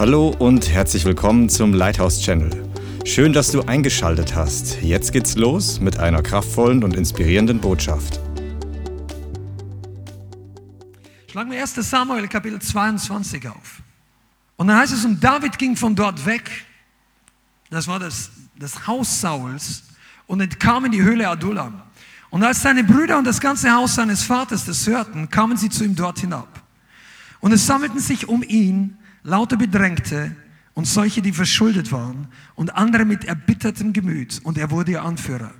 Hallo und herzlich willkommen zum Lighthouse Channel. Schön, dass du eingeschaltet hast. Jetzt geht's los mit einer kraftvollen und inspirierenden Botschaft. Schlagen wir 1. Samuel Kapitel 22 auf. Und dann heißt es, und David ging von dort weg, das war das, das Haus Sauls, und entkam in die Höhle Adullam. Und als seine Brüder und das ganze Haus seines Vaters das hörten, kamen sie zu ihm dort hinab. Und es sammelten sich um ihn lauter Bedrängte und solche, die verschuldet waren, und andere mit erbittertem Gemüt, und er wurde ihr Anführer.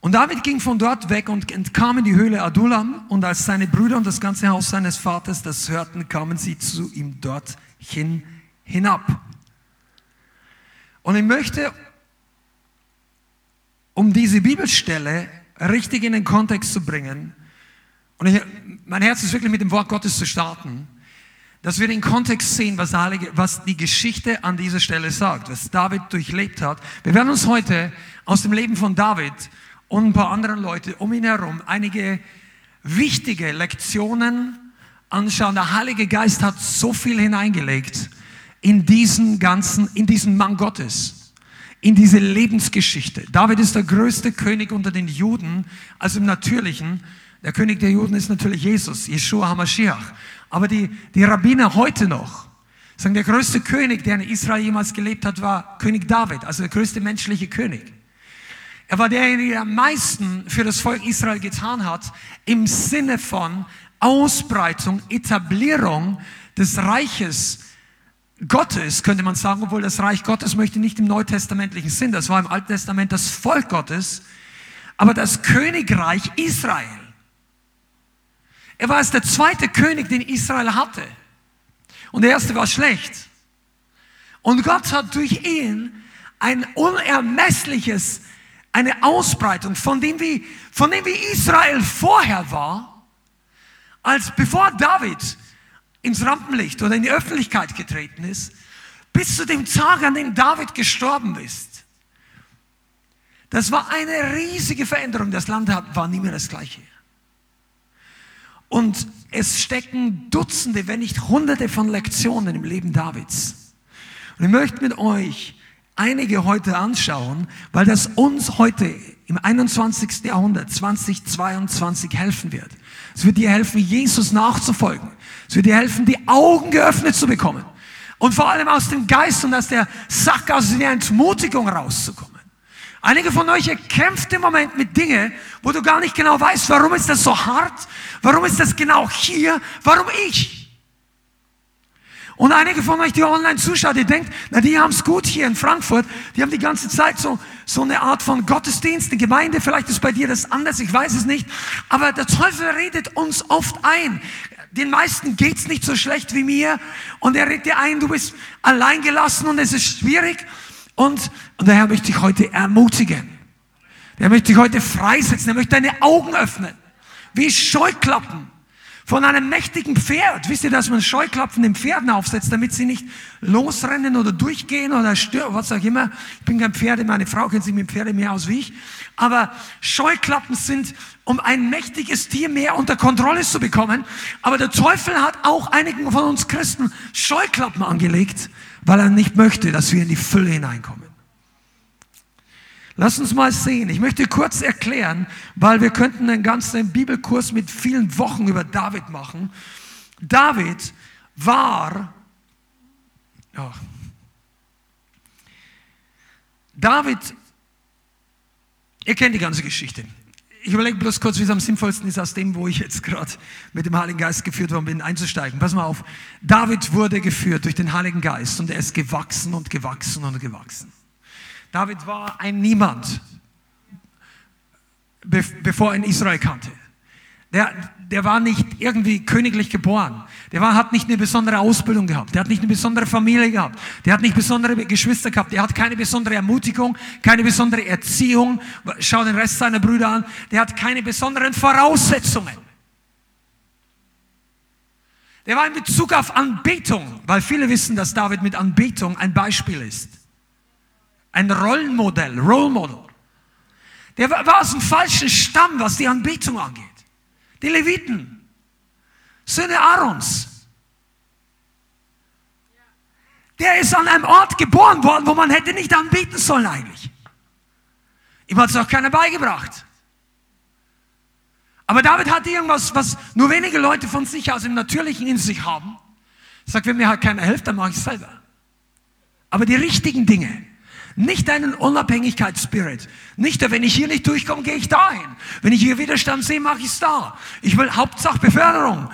Und David ging von dort weg und entkam in die Höhle Adullam, und als seine Brüder und das ganze Haus seines Vaters das hörten, kamen sie zu ihm dorthin hinab. Und ich möchte, um diese Bibelstelle richtig in den Kontext zu bringen, und ich, mein Herz ist wirklich mit dem Wort Gottes zu starten, dass wir den Kontext sehen, was, was die Geschichte an dieser Stelle sagt, was David durchlebt hat. Wir werden uns heute aus dem Leben von David und ein paar anderen Leute um ihn herum einige wichtige Lektionen anschauen. Der Heilige Geist hat so viel hineingelegt in diesen ganzen, in diesen Mann Gottes, in diese Lebensgeschichte. David ist der größte König unter den Juden, also im Natürlichen. Der König der Juden ist natürlich Jesus, Yeshua HaMashiach. Aber die, die Rabbiner heute noch sagen, der größte König, der in Israel jemals gelebt hat, war König David, also der größte menschliche König. Er war derjenige, der am meisten für das Volk Israel getan hat, im Sinne von Ausbreitung, Etablierung des Reiches Gottes, könnte man sagen, obwohl das Reich Gottes möchte nicht im neutestamentlichen Sinn, das war im Alten Testament das Volk Gottes, aber das Königreich Israel. Er war es der zweite König, den Israel hatte. Und der erste war schlecht. Und Gott hat durch ihn ein unermessliches, eine Ausbreitung von dem, wie, von dem, wie Israel vorher war, als bevor David ins Rampenlicht oder in die Öffentlichkeit getreten ist, bis zu dem Tag, an dem David gestorben ist. Das war eine riesige Veränderung. Das Land war nie mehr das gleiche. Und es stecken Dutzende, wenn nicht Hunderte von Lektionen im Leben Davids. Und ich möchte mit euch einige heute anschauen, weil das uns heute im 21. Jahrhundert 2022 helfen wird. Es wird dir helfen, Jesus nachzufolgen. Es wird dir helfen, die Augen geöffnet zu bekommen. Und vor allem aus dem Geist und aus der Sackgasse in die Entmutigung rauszukommen. Einige von euch kämpft im Moment mit Dingen, wo du gar nicht genau weißt, warum ist das so hart? Warum ist das genau hier? Warum ich? Und einige von euch, die online zuschaut, ihr denkt, na, die haben es gut hier in Frankfurt. Die haben die ganze Zeit so, so eine Art von Gottesdienst, eine Gemeinde. Vielleicht ist bei dir das anders, ich weiß es nicht. Aber der Teufel redet uns oft ein. Den meisten geht's nicht so schlecht wie mir. Und er redet dir ein, du bist allein gelassen und es ist schwierig. Und, und der Herr möchte dich heute ermutigen. Der möchte dich heute freisetzen. Er möchte deine Augen öffnen. Wie Scheuklappen von einem mächtigen Pferd. Wisst ihr, dass man Scheuklappen den Pferden aufsetzt, damit sie nicht losrennen oder durchgehen oder stören, was auch immer. Ich bin kein Pferde, meine Frau kennt sich mit Pferde mehr aus wie ich. Aber Scheuklappen sind, um ein mächtiges Tier mehr unter Kontrolle zu bekommen. Aber der Teufel hat auch einigen von uns Christen Scheuklappen angelegt, weil er nicht möchte, dass wir in die Fülle hineinkommen. Lass uns mal sehen. Ich möchte kurz erklären, weil wir könnten einen ganzen Bibelkurs mit vielen Wochen über David machen. David war, ja, David, ihr kennt die ganze Geschichte. Ich überlege bloß kurz, wie es am sinnvollsten ist, aus dem, wo ich jetzt gerade mit dem Heiligen Geist geführt worden bin, einzusteigen. Pass mal auf. David wurde geführt durch den Heiligen Geist und er ist gewachsen und gewachsen und gewachsen. David war ein Niemand, bevor er in Israel kannte. Der, der war nicht irgendwie königlich geboren. Der war, hat nicht eine besondere Ausbildung gehabt. Der hat nicht eine besondere Familie gehabt. Der hat nicht besondere Geschwister gehabt. Der hat keine besondere Ermutigung, keine besondere Erziehung. Schau den Rest seiner Brüder an. Der hat keine besonderen Voraussetzungen. Der war in Bezug auf Anbetung, weil viele wissen, dass David mit Anbetung ein Beispiel ist. Ein Rollenmodell, Role Model. Der war aus dem falschen Stamm, was die Anbetung angeht. Die Leviten. Söhne Aarons. Der ist an einem Ort geboren worden, wo man hätte nicht anbieten sollen eigentlich. Ihm hat es auch keiner beigebracht. Aber David hatte irgendwas, was nur wenige Leute von sich aus im Natürlichen in sich haben. Sagt, wenn mir halt keiner hilft, dann mache ich es selber. Aber die richtigen Dinge, nicht einen Unabhängigkeitsspirit. Nicht, wenn ich hier nicht durchkomme, gehe ich dahin. Wenn ich hier Widerstand sehe, mache ich es da. Ich will Hauptsache Beförderung.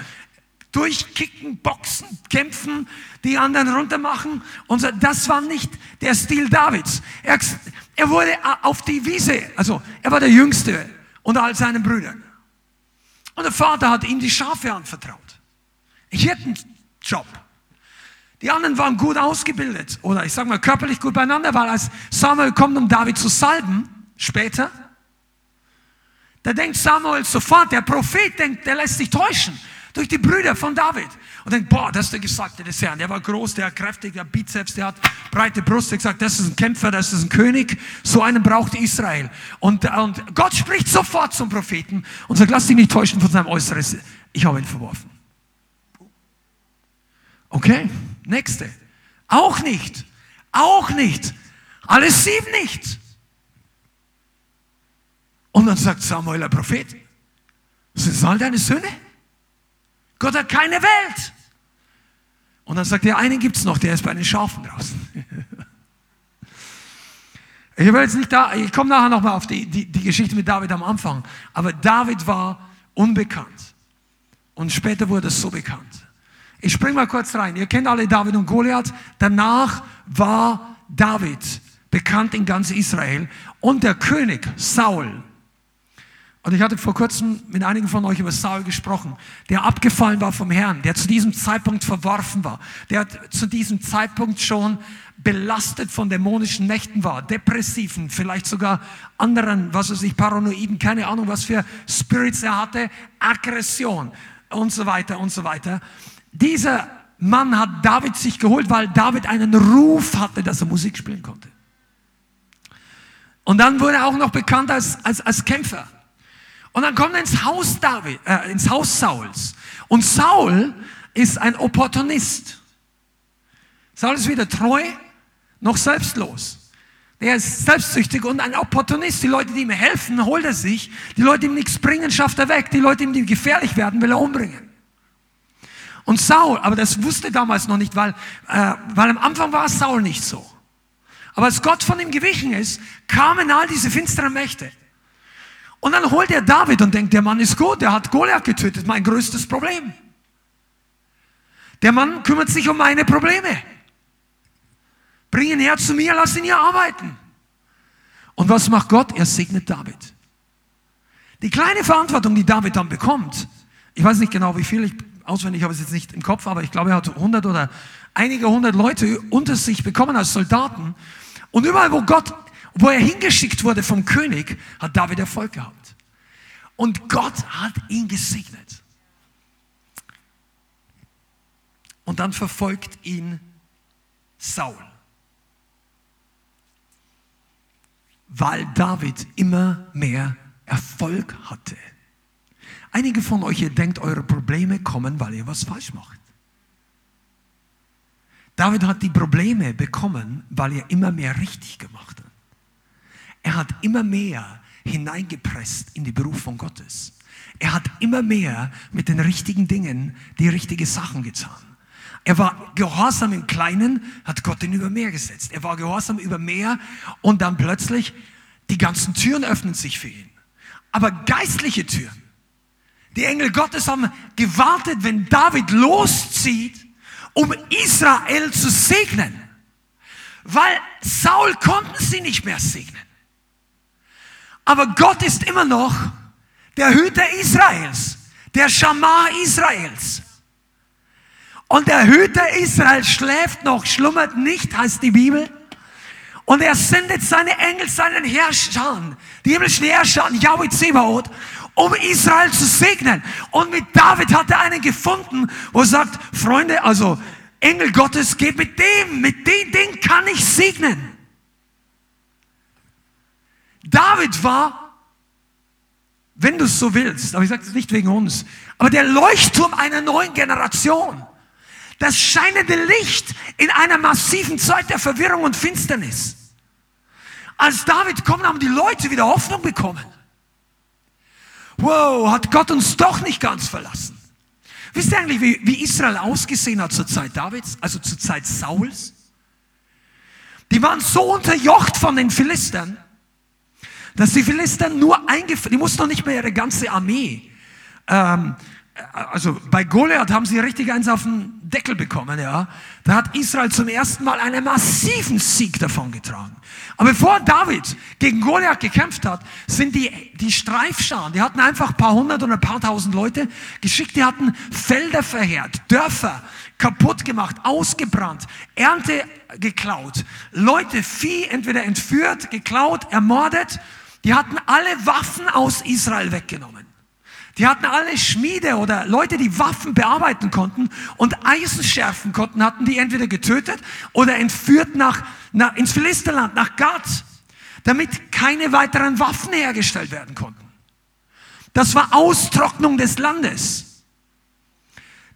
Durchkicken, boxen, kämpfen, die anderen runtermachen. Und so, das war nicht der Stil Davids. Er, er wurde auf die Wiese, also er war der Jüngste unter all seinen Brüdern. Und der Vater hat ihm die Schafe anvertraut. Ich hätte einen Job. Die anderen waren gut ausgebildet oder ich sage mal körperlich gut beieinander, weil als Samuel kommt, um David zu salben, später, da denkt Samuel sofort, der Prophet denkt, der lässt sich täuschen durch die Brüder von David. Und denkt, boah, das ist der Gesagte des Herrn. Der war groß, der hat kräftig, der hat Bizeps, der hat breite Brust. Der gesagt, das ist ein Kämpfer, das ist ein König. So einen braucht Israel. Und, und Gott spricht sofort zum Propheten und sagt, lass dich nicht täuschen von seinem Äußeres. Ich habe ihn verworfen. Okay, nächste. Auch nicht. Auch nicht. Alles sieben nicht. Und dann sagt Samuel, der Prophet, sind das all deine Söhne? Gott hat keine Welt. Und dann sagt er, einen gibt es noch, der ist bei den Schafen draußen. Ich will jetzt nicht da, ich komme nachher nochmal auf die, die, die Geschichte mit David am Anfang. Aber David war unbekannt. Und später wurde es so bekannt. Ich spring mal kurz rein. Ihr kennt alle David und Goliath. Danach war David bekannt in ganz Israel und der König Saul. Und ich hatte vor kurzem mit einigen von euch über Saul gesprochen, der abgefallen war vom Herrn, der zu diesem Zeitpunkt verworfen war, der zu diesem Zeitpunkt schon belastet von dämonischen Mächten war, depressiven, vielleicht sogar anderen, was weiß ich, Paranoiden, keine Ahnung, was für Spirits er hatte, Aggression und so weiter und so weiter. Dieser Mann hat David sich geholt, weil David einen Ruf hatte, dass er Musik spielen konnte. Und dann wurde er auch noch bekannt als, als, als Kämpfer. Und dann kommt er ins Haus David, äh, ins Haus Sauls. Und Saul ist ein Opportunist. Saul ist weder treu noch selbstlos. Der ist selbstsüchtig und ein Opportunist. Die Leute, die ihm helfen, holt er sich. Die Leute, die ihm nichts bringen, schafft er weg. Die Leute, die ihm gefährlich werden, will er umbringen. Und Saul, aber das wusste damals noch nicht, weil, äh, weil am Anfang war Saul nicht so. Aber als Gott von ihm gewichen ist, kamen all diese finsteren Mächte. Und dann holt er David und denkt, der Mann ist gut, der hat Goliath getötet, mein größtes Problem. Der Mann kümmert sich um meine Probleme. Bring ihn her zu mir, lass ihn hier arbeiten. Und was macht Gott? Er segnet David. Die kleine Verantwortung, die David dann bekommt, ich weiß nicht genau wie viel, ich auswendig habe ich es jetzt nicht im Kopf, aber ich glaube, er hat 100 oder einige hundert Leute unter sich bekommen als Soldaten. Und überall, wo Gott, wo er hingeschickt wurde vom König, hat David Erfolg gehabt. Und Gott hat ihn gesegnet. Und dann verfolgt ihn Saul. Weil David immer mehr Erfolg hatte. Einige von euch, ihr denkt, eure Probleme kommen, weil ihr was falsch macht. David hat die Probleme bekommen, weil er immer mehr richtig gemacht hat. Er hat immer mehr hineingepresst in die Berufung Gottes. Er hat immer mehr mit den richtigen Dingen die richtigen Sachen getan. Er war gehorsam im Kleinen, hat Gott ihn über mehr gesetzt. Er war gehorsam über mehr und dann plötzlich die ganzen Türen öffnen sich für ihn. Aber geistliche Türen, die Engel Gottes haben gewartet, wenn David loszieht, um Israel zu segnen. Weil Saul konnten sie nicht mehr segnen. Aber Gott ist immer noch der Hüter Israels, der Schamar Israels. Und der Hüter Israels schläft noch, schlummert nicht, heißt die Bibel. Und er sendet seine Engel, seinen Herrscher, die himmlischen Herrscher, Yahweh Zebaoth, um Israel zu segnen. Und mit David hat er einen gefunden, wo er sagt, Freunde, also Engel Gottes, geht mit dem, mit dem Ding kann ich segnen. David war, wenn du es so willst, aber ich sage es nicht wegen uns, aber der Leuchtturm einer neuen Generation. Das scheinende Licht in einer massiven Zeit der Verwirrung und Finsternis. Als David kommt, haben die Leute wieder Hoffnung bekommen. Wow, hat Gott uns doch nicht ganz verlassen. Wisst ihr eigentlich, wie, wie Israel ausgesehen hat zur Zeit Davids, also zur Zeit Sauls? Die waren so unterjocht von den Philistern, dass die Philister nur eingeführt, die mussten noch nicht mehr ihre ganze Armee. Ähm, also bei Goliath haben sie richtig eins auf den Deckel bekommen, ja. Da hat Israel zum ersten Mal einen massiven Sieg davon getragen. Aber bevor David gegen Goliath gekämpft hat, sind die, die Streifscharen, die hatten einfach ein paar hundert oder ein paar tausend Leute geschickt, die hatten Felder verheert, Dörfer kaputt gemacht, ausgebrannt, Ernte geklaut, Leute, Vieh entweder entführt, geklaut, ermordet. Die hatten alle Waffen aus Israel weggenommen. Die hatten alle Schmiede oder Leute, die Waffen bearbeiten konnten und Eisen schärfen konnten, hatten die entweder getötet oder entführt nach, nach, ins Philisterland, nach Gad, damit keine weiteren Waffen hergestellt werden konnten. Das war Austrocknung des Landes.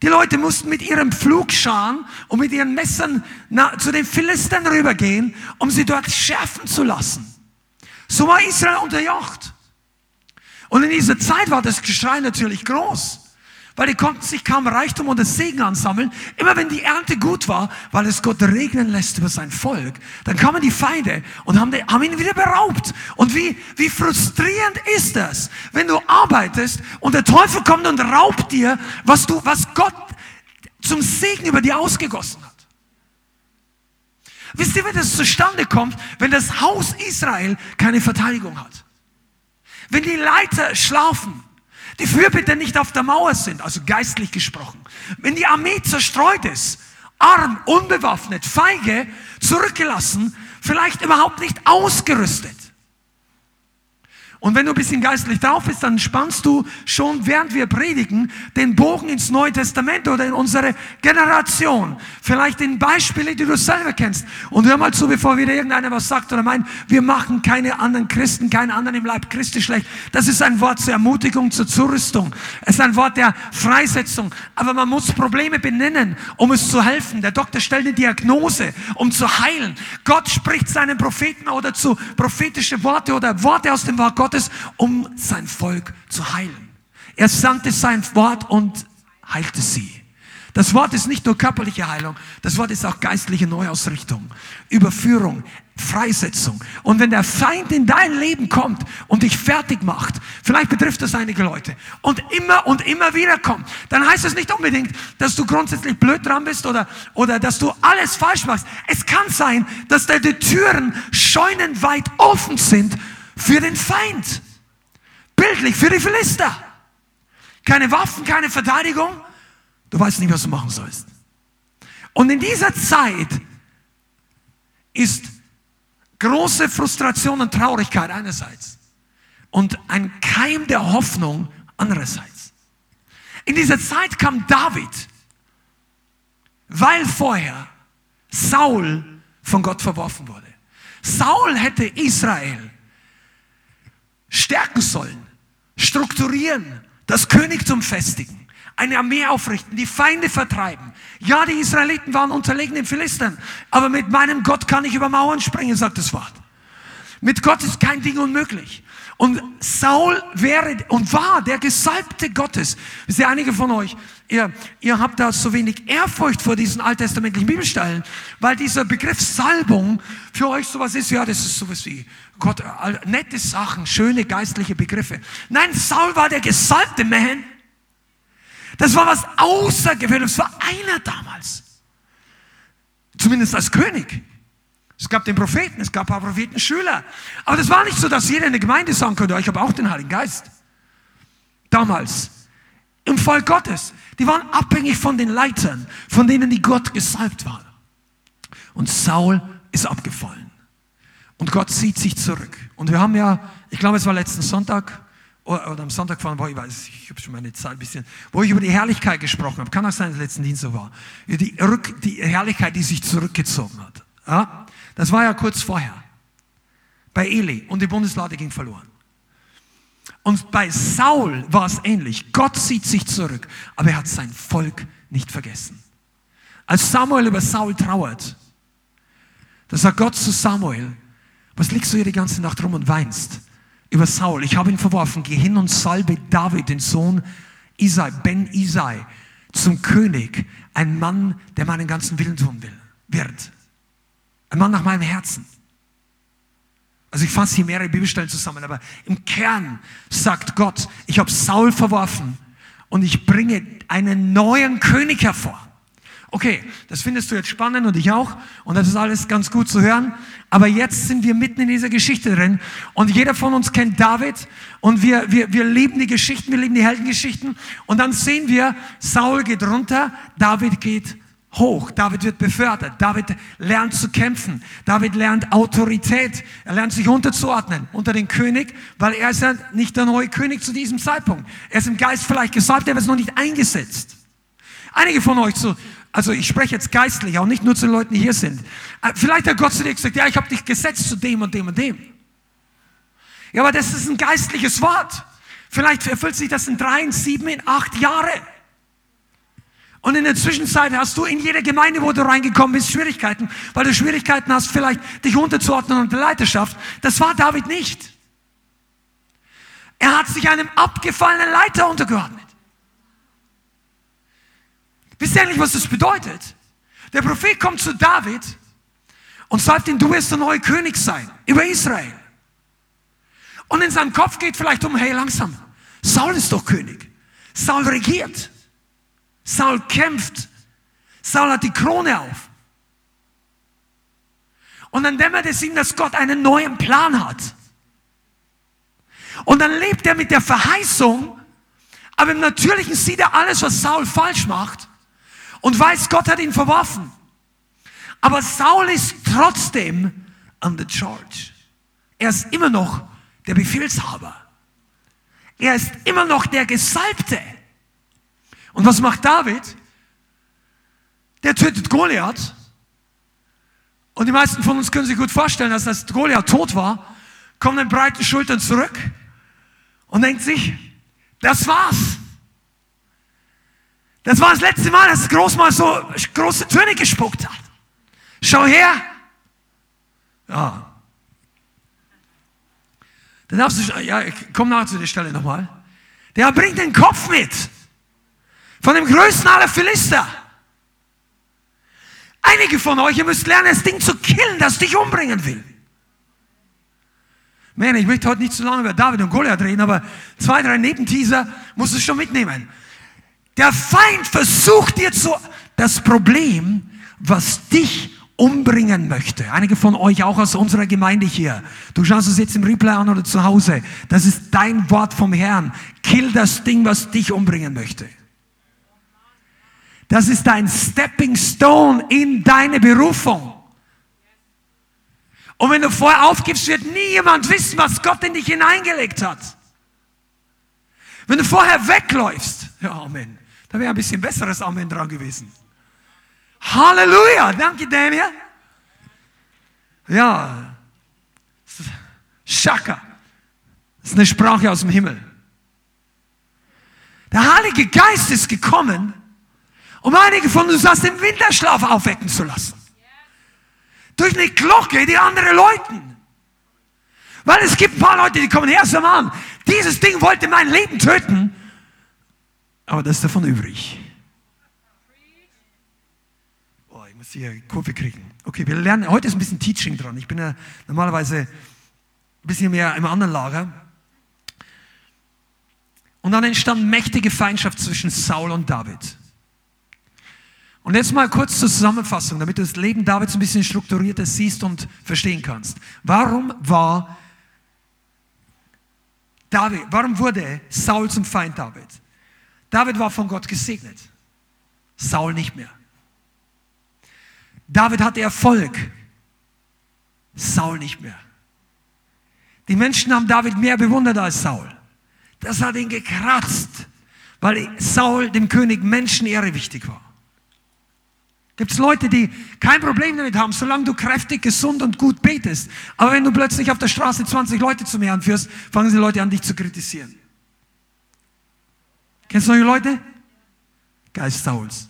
Die Leute mussten mit ihrem Pflugscharen und mit ihren Messern zu den Philistern rübergehen, um sie dort schärfen zu lassen. So war Israel unterjocht. Und in dieser Zeit war das Geschrei natürlich groß. Weil die konnten sich kaum Reichtum und das Segen ansammeln. Immer wenn die Ernte gut war, weil es Gott regnen lässt über sein Volk, dann kamen die Feinde und haben, haben ihn wieder beraubt. Und wie, wie frustrierend ist das, wenn du arbeitest und der Teufel kommt und raubt dir, was du, was Gott zum Segen über dir ausgegossen hat. Wisst ihr, wie das zustande kommt, wenn das Haus Israel keine Verteidigung hat? Wenn die Leiter schlafen, die Fürbitter nicht auf der Mauer sind, also geistlich gesprochen, wenn die Armee zerstreut ist, arm, unbewaffnet, feige, zurückgelassen, vielleicht überhaupt nicht ausgerüstet, und wenn du ein bisschen geistlich drauf bist, dann spannst du schon, während wir predigen, den Bogen ins Neue Testament oder in unsere Generation. Vielleicht in Beispiele, die du selber kennst. Und hör mal zu, bevor wieder irgendeiner was sagt oder meint, wir machen keine anderen Christen, keinen anderen im Leib Christi schlecht. Das ist ein Wort zur Ermutigung, zur Zurüstung. Es ist ein Wort der Freisetzung. Aber man muss Probleme benennen, um es zu helfen. Der Doktor stellt eine Diagnose, um zu heilen. Gott spricht seinen Propheten oder zu prophetische Worte oder Worte aus dem Wort Gottes Gottes, um sein Volk zu heilen. Er sandte sein Wort und heilte sie. Das Wort ist nicht nur körperliche Heilung, das Wort ist auch geistliche Neuausrichtung, Überführung, Freisetzung. Und wenn der Feind in dein Leben kommt und dich fertig macht, vielleicht betrifft das einige Leute, und immer und immer wieder kommt, dann heißt es nicht unbedingt, dass du grundsätzlich blöd dran bist oder, oder dass du alles falsch machst. Es kann sein, dass deine Türen scheunenweit offen sind für den Feind. Bildlich für die Philister. Keine Waffen, keine Verteidigung. Du weißt nicht, was du machen sollst. Und in dieser Zeit ist große Frustration und Traurigkeit einerseits und ein Keim der Hoffnung andererseits. In dieser Zeit kam David, weil vorher Saul von Gott verworfen wurde. Saul hätte Israel stärken sollen, strukturieren, das Königtum festigen, eine Armee aufrichten, die Feinde vertreiben. Ja, die Israeliten waren unterlegen den Philistern, aber mit meinem Gott kann ich über Mauern springen, sagt das Wort. Mit Gott ist kein Ding unmöglich. Und Saul wäre und war der Gesalbte Gottes. Wisst ihr, einige von euch, ihr, ihr habt da so wenig Ehrfurcht vor diesen alttestamentlichen Bibelstellen, weil dieser Begriff Salbung für euch sowas ist, ja, das ist sowas wie Gott, nette Sachen, schöne geistliche Begriffe. Nein, Saul war der gesalbte Man. Das war was Außergewöhnliches, war einer damals. Zumindest als König. Es gab den Propheten, es gab ein paar Prophetenschüler. Aber das war nicht so, dass jeder in der Gemeinde sagen könnte, ich habe auch den Heiligen Geist. Damals. Im Volk Gottes. Die waren abhängig von den Leitern, von denen die Gott gesalbt waren. Und Saul ist abgefallen. Und Gott zieht sich zurück. Und wir haben ja, ich glaube, es war letzten Sonntag, oder, am Sonntag vor wo ich weiß, ich habe schon meine Zeit ein bisschen, wo ich über die Herrlichkeit gesprochen habe. Kann auch sein, dass letzten Dienst so war. Die, Rück, die Herrlichkeit, die sich zurückgezogen hat. Ja? Das war ja kurz vorher bei Eli und die Bundeslade ging verloren. Und bei Saul war es ähnlich. Gott zieht sich zurück, aber er hat sein Volk nicht vergessen. Als Samuel über Saul trauert, da sagt Gott zu Samuel, was liegst du hier die ganze Nacht rum und weinst? Über Saul, ich habe ihn verworfen, geh hin und salbe David, den Sohn Isai, Ben Isai, zum König, ein Mann, der meinen ganzen Willen tun will, wird. Ein Mann nach meinem Herzen. Also ich fasse hier mehrere Bibelstellen zusammen, aber im Kern sagt Gott, ich habe Saul verworfen und ich bringe einen neuen König hervor. Okay, das findest du jetzt spannend und ich auch und das ist alles ganz gut zu hören, aber jetzt sind wir mitten in dieser Geschichte drin und jeder von uns kennt David und wir, wir, wir lieben die Geschichten, wir lieben die Heldengeschichten und dann sehen wir, Saul geht runter, David geht hoch. David wird befördert. David lernt zu kämpfen. David lernt Autorität. Er lernt sich unterzuordnen unter den König, weil er ist ja nicht der neue König zu diesem Zeitpunkt. Er ist im Geist vielleicht gesalbt, er wird noch nicht eingesetzt. Einige von euch so, also ich spreche jetzt geistlich, auch nicht nur zu den Leuten, die hier sind. Äh, vielleicht hat Gott zu dir gesagt, ja, ich habe dich gesetzt zu dem und dem und dem. Ja, aber das ist ein geistliches Wort. Vielleicht erfüllt sich das in drei, in sieben, in acht Jahre. Und in der Zwischenzeit hast du in jeder Gemeinde, wo du reingekommen bist, Schwierigkeiten, weil du Schwierigkeiten hast, vielleicht dich unterzuordnen und der Leiterschaft. Das war David nicht. Er hat sich einem abgefallenen Leiter untergeordnet. Wisst ihr eigentlich, was das bedeutet? Der Prophet kommt zu David und sagt ihm, du wirst der neue König sein über Israel. Und in seinem Kopf geht vielleicht um, hey, langsam, Saul ist doch König. Saul regiert. Saul kämpft. Saul hat die Krone auf. Und dann dämmert es ihm, dass Gott einen neuen Plan hat. Und dann lebt er mit der Verheißung, aber im Natürlichen sieht er alles, was Saul falsch macht und weiß, Gott hat ihn verworfen. Aber Saul ist trotzdem an the charge. Er ist immer noch der Befehlshaber. Er ist immer noch der Gesalbte. Und was macht David? Der tötet Goliath. Und die meisten von uns können sich gut vorstellen, dass als Goliath tot war, kommen in breiten Schultern zurück und denkt sich, das war's. Das war das letzte Mal, dass Großmal so große Töne gespuckt hat. Schau her. Ja. Dann darfst du, ja, komm nach zu der Stelle nochmal. Der bringt den Kopf mit. Von dem größten aller Philister. Einige von euch, ihr müsst lernen, das Ding zu killen, das dich umbringen will. Man, ich möchte heute nicht zu lange über David und Goliath reden, aber zwei, drei Nebenteaser musst du schon mitnehmen. Der Feind versucht dir zu, das Problem, was dich umbringen möchte. Einige von euch auch aus unserer Gemeinde hier. Du schaust es jetzt im Replay an oder zu Hause. Das ist dein Wort vom Herrn. Kill das Ding, was dich umbringen möchte. Das ist ein Stepping Stone in deine Berufung. Und wenn du vorher aufgibst, wird nie jemand wissen, was Gott in dich hineingelegt hat. Wenn du vorher wegläufst, ja, Amen, da wäre ein bisschen besseres Amen dran gewesen. Halleluja, danke Daniel. Ja, Shaka, das ist eine Sprache aus dem Himmel. Der Heilige Geist ist gekommen, um einige von uns aus dem Winterschlaf aufwecken zu lassen. Durch eine Glocke, die andere läuten. Weil es gibt ein paar Leute, die kommen her, sagen, an, dieses Ding wollte mein Leben töten, aber das ist davon übrig. Oh, ich muss hier Kurve kriegen. Okay, wir lernen, heute ist ein bisschen Teaching dran. Ich bin ja normalerweise ein bisschen mehr im anderen Lager. Und dann entstand mächtige Feindschaft zwischen Saul und David. Und jetzt mal kurz zur Zusammenfassung, damit du das Leben Davids ein bisschen strukturierter siehst und verstehen kannst. Warum war David, warum wurde Saul zum Feind David? David war von Gott gesegnet. Saul nicht mehr. David hatte Erfolg. Saul nicht mehr. Die Menschen haben David mehr bewundert als Saul. Das hat ihn gekratzt, weil Saul dem König Menschenehre wichtig war. Gibt es Leute, die kein Problem damit haben, solange du kräftig, gesund und gut betest. Aber wenn du plötzlich auf der Straße 20 Leute zum Herrn führst, fangen die Leute an, dich zu kritisieren. Kennst du solche Leute? Geist Sauls.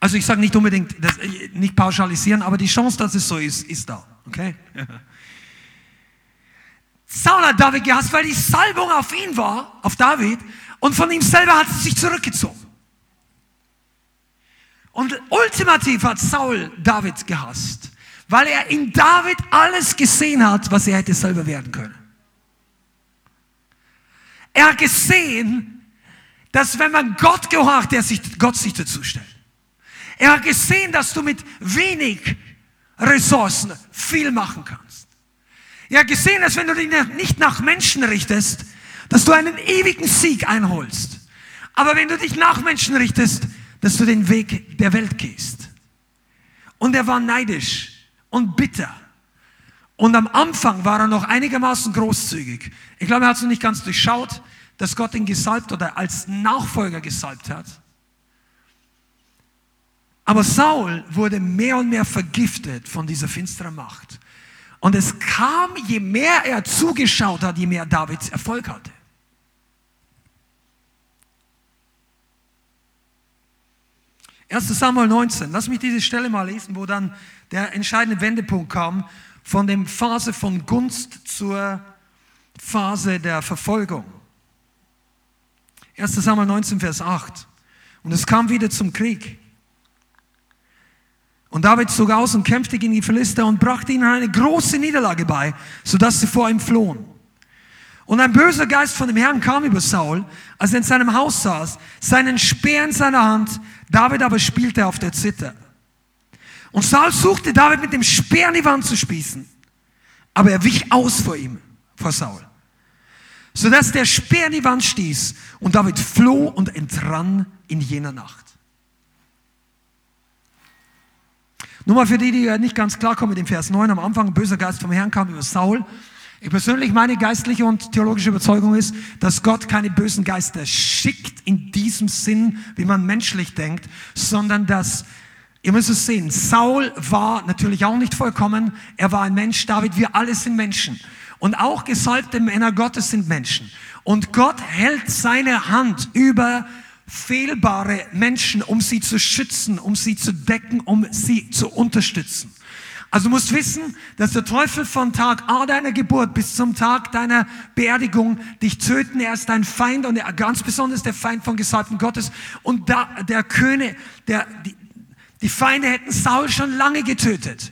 Also ich sage nicht unbedingt, das, nicht pauschalisieren, aber die Chance, dass es so ist, ist da. Okay? Saul hat David gehasst, weil die Salbung auf ihn war, auf David, und von ihm selber hat er sich zurückgezogen. Und ultimativ hat Saul David gehasst, weil er in David alles gesehen hat, was er hätte selber werden können. Er hat gesehen, dass wenn man Gott gehorcht, der sich, Gott sich dazu stellt. Er hat gesehen, dass du mit wenig Ressourcen viel machen kannst. Er hat gesehen, dass wenn du dich nicht nach Menschen richtest, dass du einen ewigen Sieg einholst. Aber wenn du dich nach Menschen richtest, dass du den Weg der Welt gehst. Und er war neidisch und bitter. Und am Anfang war er noch einigermaßen großzügig. Ich glaube, er hat es noch nicht ganz durchschaut, dass Gott ihn gesalbt oder als Nachfolger gesalbt hat. Aber Saul wurde mehr und mehr vergiftet von dieser finsteren Macht. Und es kam, je mehr er zugeschaut hat, je mehr Davids Erfolg hatte. 1 Samuel 19, lass mich diese Stelle mal lesen, wo dann der entscheidende Wendepunkt kam von der Phase von Gunst zur Phase der Verfolgung. 1 Samuel 19, Vers 8. Und es kam wieder zum Krieg. Und David zog aus und kämpfte gegen die Philister und brachte ihnen eine große Niederlage bei, sodass sie vor ihm flohen. Und ein böser Geist von dem Herrn kam über Saul, als er in seinem Haus saß, seinen Speer in seiner Hand, David aber spielte auf der Zither. Und Saul suchte David mit dem Speer in die Wand zu spießen, aber er wich aus vor ihm, vor Saul, sodass der Speer in die Wand stieß und David floh und entrann in jener Nacht. Nur mal für die, die nicht ganz klarkommen mit dem Vers 9, am Anfang, böser Geist vom Herrn kam über Saul ich persönlich meine geistliche und theologische Überzeugung ist, dass Gott keine bösen Geister schickt in diesem Sinn, wie man menschlich denkt, sondern dass Ihr müsst es sehen, Saul war natürlich auch nicht vollkommen, er war ein Mensch, David, wir alle sind Menschen. Und auch gesalbte Männer Gottes sind Menschen. Und Gott hält seine Hand über fehlbare Menschen, um sie zu schützen, um sie zu decken, um sie zu unterstützen. Also du musst wissen, dass der Teufel von Tag A deiner Geburt bis zum Tag deiner Beerdigung dich töten. Er ist dein Feind und ganz besonders der Feind von Gesalbten Gottes. Und da, der König, der, die, die Feinde hätten Saul schon lange getötet.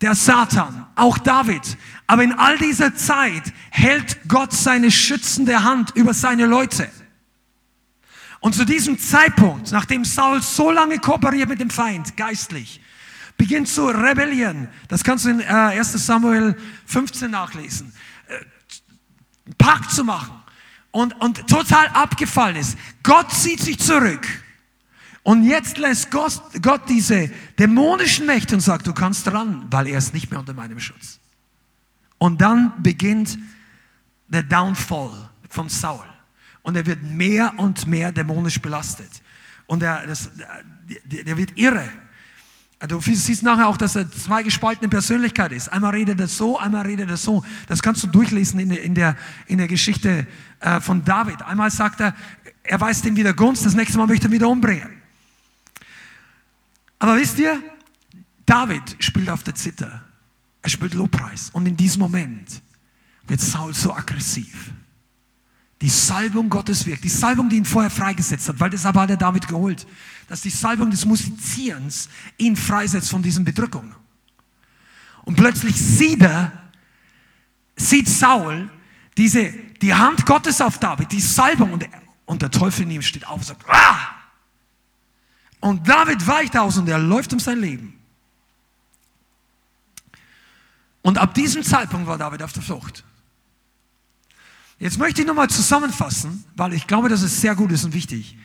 Der Satan, auch David. Aber in all dieser Zeit hält Gott seine schützende Hand über seine Leute. Und zu diesem Zeitpunkt, nachdem Saul so lange kooperiert mit dem Feind, geistlich, beginnt zu rebellieren. Das kannst du in äh, 1 Samuel 15 nachlesen. Äh, Pakt zu machen und, und total abgefallen ist. Gott zieht sich zurück. Und jetzt lässt Gott, Gott diese dämonischen Mächte und sagt, du kannst ran, weil er ist nicht mehr unter meinem Schutz. Und dann beginnt der Downfall von Saul. Und er wird mehr und mehr dämonisch belastet. Und er, das, der wird irre. Du siehst nachher auch, dass er zwei gespaltene Persönlichkeit ist. Einmal redet er so, einmal redet er so. Das kannst du durchlesen in der, in der, in der Geschichte äh, von David. Einmal sagt er, er weist ihm wieder Gunst, das nächste Mal möchte er ihn wieder umbringen. Aber wisst ihr, David spielt auf der Zither. Er spielt Lobpreis. Und in diesem Moment wird Saul so aggressiv. Die Salbung Gottes wirkt. Die Salbung, die ihn vorher freigesetzt hat, weil das aber hat er David geholt dass die Salbung des Musizierens ihn freisetzt von diesen Bedrückungen. Und plötzlich sieht er, sieht Saul diese, die Hand Gottes auf David, die Salbung und, und der Teufel in ihm steht auf und sagt, ah! Und David weicht aus und er läuft um sein Leben. Und ab diesem Zeitpunkt war David auf der Flucht. Jetzt möchte ich nochmal zusammenfassen, weil ich glaube, dass es sehr gut ist und wichtig,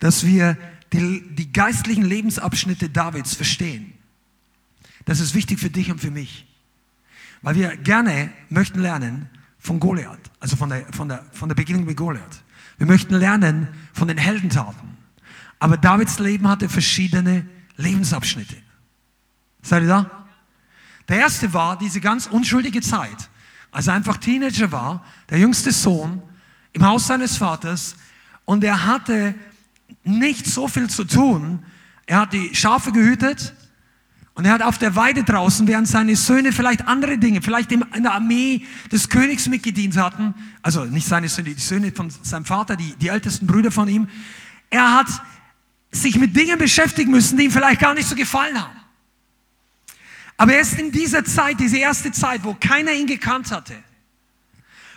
dass wir die, die geistlichen Lebensabschnitte Davids verstehen. Das ist wichtig für dich und für mich. Weil wir gerne möchten lernen von Goliath, also von der, von der, von der Begegnung mit Goliath. Wir möchten lernen von den Heldentaten. Aber Davids Leben hatte verschiedene Lebensabschnitte. Seid ihr da? Der erste war diese ganz unschuldige Zeit, als er einfach Teenager war, der jüngste Sohn im Haus seines Vaters und er hatte nicht so viel zu tun. Er hat die Schafe gehütet und er hat auf der Weide draußen, während seine Söhne vielleicht andere Dinge, vielleicht in der Armee des Königs mitgedient hatten, also nicht seine Söhne, die Söhne von seinem Vater, die, die ältesten Brüder von ihm, er hat sich mit Dingen beschäftigen müssen, die ihm vielleicht gar nicht so gefallen haben. Aber erst in dieser Zeit, diese erste Zeit, wo keiner ihn gekannt hatte,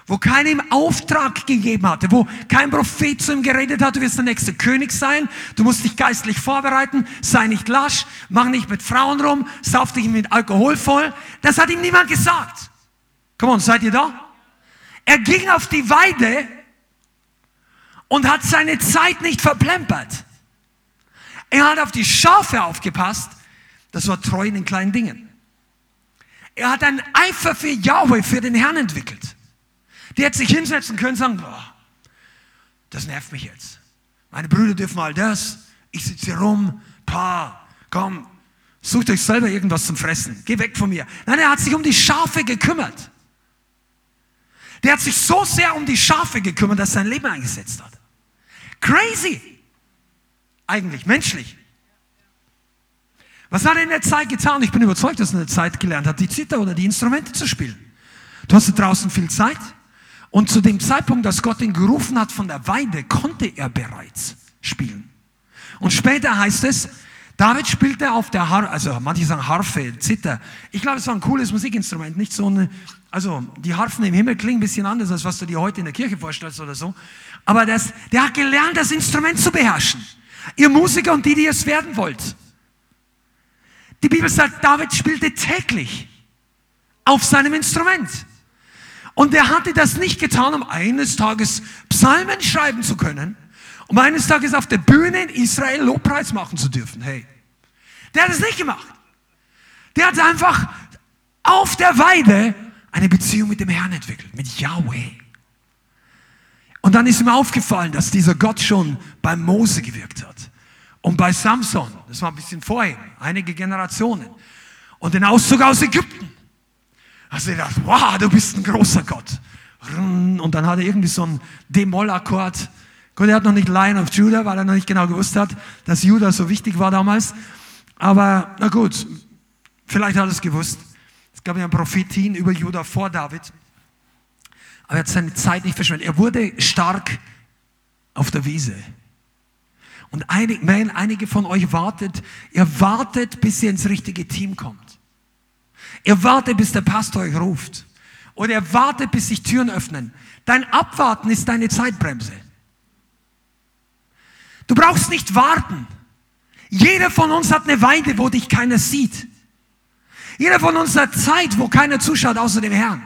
wo keiner ihm Auftrag gegeben hatte, wo kein Prophet zu ihm geredet hat, du wirst der nächste König sein, du musst dich geistlich vorbereiten, sei nicht lasch, mach nicht mit Frauen rum, sauf dich mit Alkohol voll. Das hat ihm niemand gesagt. Komm on, seid ihr da? Er ging auf die Weide und hat seine Zeit nicht verplempert. Er hat auf die Schafe aufgepasst. Das war treu in den kleinen Dingen. Er hat einen Eifer für Yahweh, für den Herrn entwickelt. Die hätte sich hinsetzen können und sagen, boah, das nervt mich jetzt. Meine Brüder dürfen all das. Ich sitze hier rum. Pa, komm, sucht euch selber irgendwas zum Fressen. Geh weg von mir. Nein, er hat sich um die Schafe gekümmert. Der hat sich so sehr um die Schafe gekümmert, dass er sein Leben eingesetzt hat. Crazy. Eigentlich, menschlich. Was hat er in der Zeit getan? Ich bin überzeugt, dass er in der Zeit gelernt hat, die Zither oder die Instrumente zu spielen. Du hast draußen viel Zeit. Und zu dem Zeitpunkt, dass Gott ihn gerufen hat von der Weide, konnte er bereits spielen. Und später heißt es, David spielte auf der Harfe, also manche sagen Harfe, Zither. Ich glaube, es war ein cooles Musikinstrument, nicht so eine, also die Harfen im Himmel klingen ein bisschen anders, als was du dir heute in der Kirche vorstellst oder so. Aber das, der hat gelernt, das Instrument zu beherrschen. Ihr Musiker und die, die es werden wollt. Die Bibel sagt, David spielte täglich auf seinem Instrument. Und er hatte das nicht getan, um eines Tages Psalmen schreiben zu können, um eines Tages auf der Bühne in Israel Lobpreis machen zu dürfen. Hey, der hat es nicht gemacht. Der hat einfach auf der Weide eine Beziehung mit dem Herrn entwickelt, mit Yahweh. Und dann ist ihm aufgefallen, dass dieser Gott schon bei Mose gewirkt hat. Und bei Samson, das war ein bisschen vorher, einige Generationen. Und den Auszug aus Ägypten. Also er dachte, wow, du bist ein großer Gott. Und dann hat er irgendwie so einen D-Moll-Akkord. Gut, er hat noch nicht Lion of Judah, weil er noch nicht genau gewusst hat, dass Judah so wichtig war damals. Aber na gut, vielleicht hat er es gewusst. Es gab ja eine Prophetin über Judah vor David. Aber er hat seine Zeit nicht verschwendet. Er wurde stark auf der Wiese. Und einige, man, einige von euch wartet, ihr wartet, bis ihr ins richtige Team kommt. Ihr wartet, bis der Pastor euch ruft. Oder ihr wartet, bis sich Türen öffnen. Dein Abwarten ist deine Zeitbremse. Du brauchst nicht warten. Jeder von uns hat eine Weide, wo dich keiner sieht. Jeder von uns hat Zeit, wo keiner zuschaut außer dem Herrn.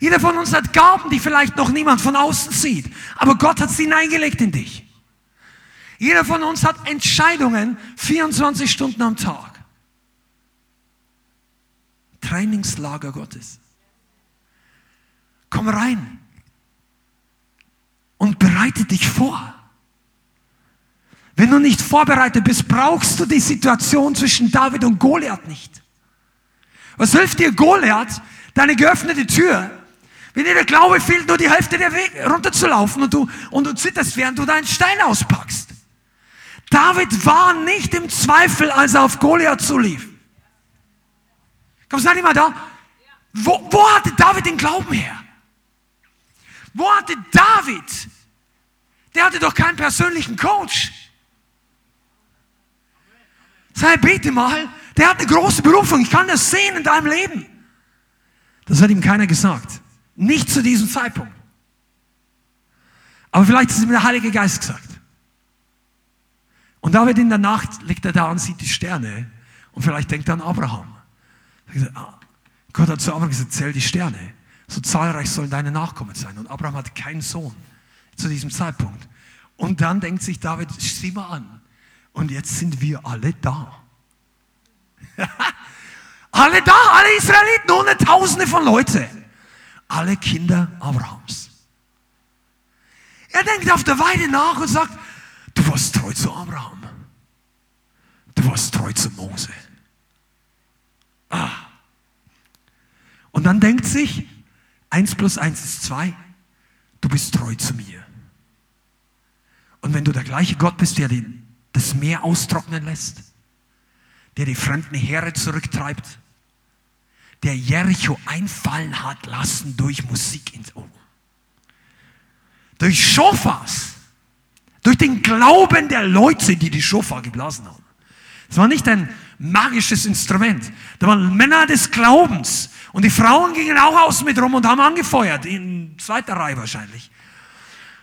Jeder von uns hat Gaben, die vielleicht noch niemand von außen sieht. Aber Gott hat sie hineingelegt in dich. Jeder von uns hat Entscheidungen 24 Stunden am Tag. Trainingslager Gottes. Komm rein und bereite dich vor. Wenn du nicht vorbereitet bist, brauchst du die Situation zwischen David und Goliath nicht. Was hilft dir Goliath, deine geöffnete Tür, wenn dir der Glaube fehlt, nur die Hälfte der Weg runterzulaufen und du, und du zitterst, während du deinen Stein auspackst. David war nicht im Zweifel, als er auf Goliath zulief. Komm, seid ihr mal da? Wo, wo hatte David den Glauben her? Wo hatte David? Der hatte doch keinen persönlichen Coach. Sei bete mal, der hat eine große Berufung. Ich kann das sehen in deinem Leben. Das hat ihm keiner gesagt. Nicht zu diesem Zeitpunkt. Aber vielleicht ist ihm der Heilige Geist gesagt. Und David in der Nacht liegt er da und sieht die Sterne. Und vielleicht denkt er an Abraham. Ah, Gott hat zu Abraham gesagt, zähl die Sterne. So zahlreich sollen deine Nachkommen sein. Und Abraham hatte keinen Sohn zu diesem Zeitpunkt. Und dann denkt sich David, sieh mal an. Und jetzt sind wir alle da. alle da, alle Israeliten, hunderttausende von Leute. Alle Kinder Abrahams. Er denkt auf der Weide nach und sagt, du warst treu zu Abraham. Du warst treu zu Mose. Ah. Und dann denkt sich, eins plus eins ist zwei, du bist treu zu mir. Und wenn du der gleiche Gott bist, der den, das Meer austrocknen lässt, der die fremden Heere zurücktreibt, der Jericho einfallen hat lassen durch Musik ins Ohr, durch Schofas, durch den Glauben der Leute, die die Schofa geblasen haben. Es war nicht ein magisches Instrument. Da waren Männer des Glaubens. Und die Frauen gingen auch außen mit rum und haben angefeuert. In zweiter Reihe wahrscheinlich.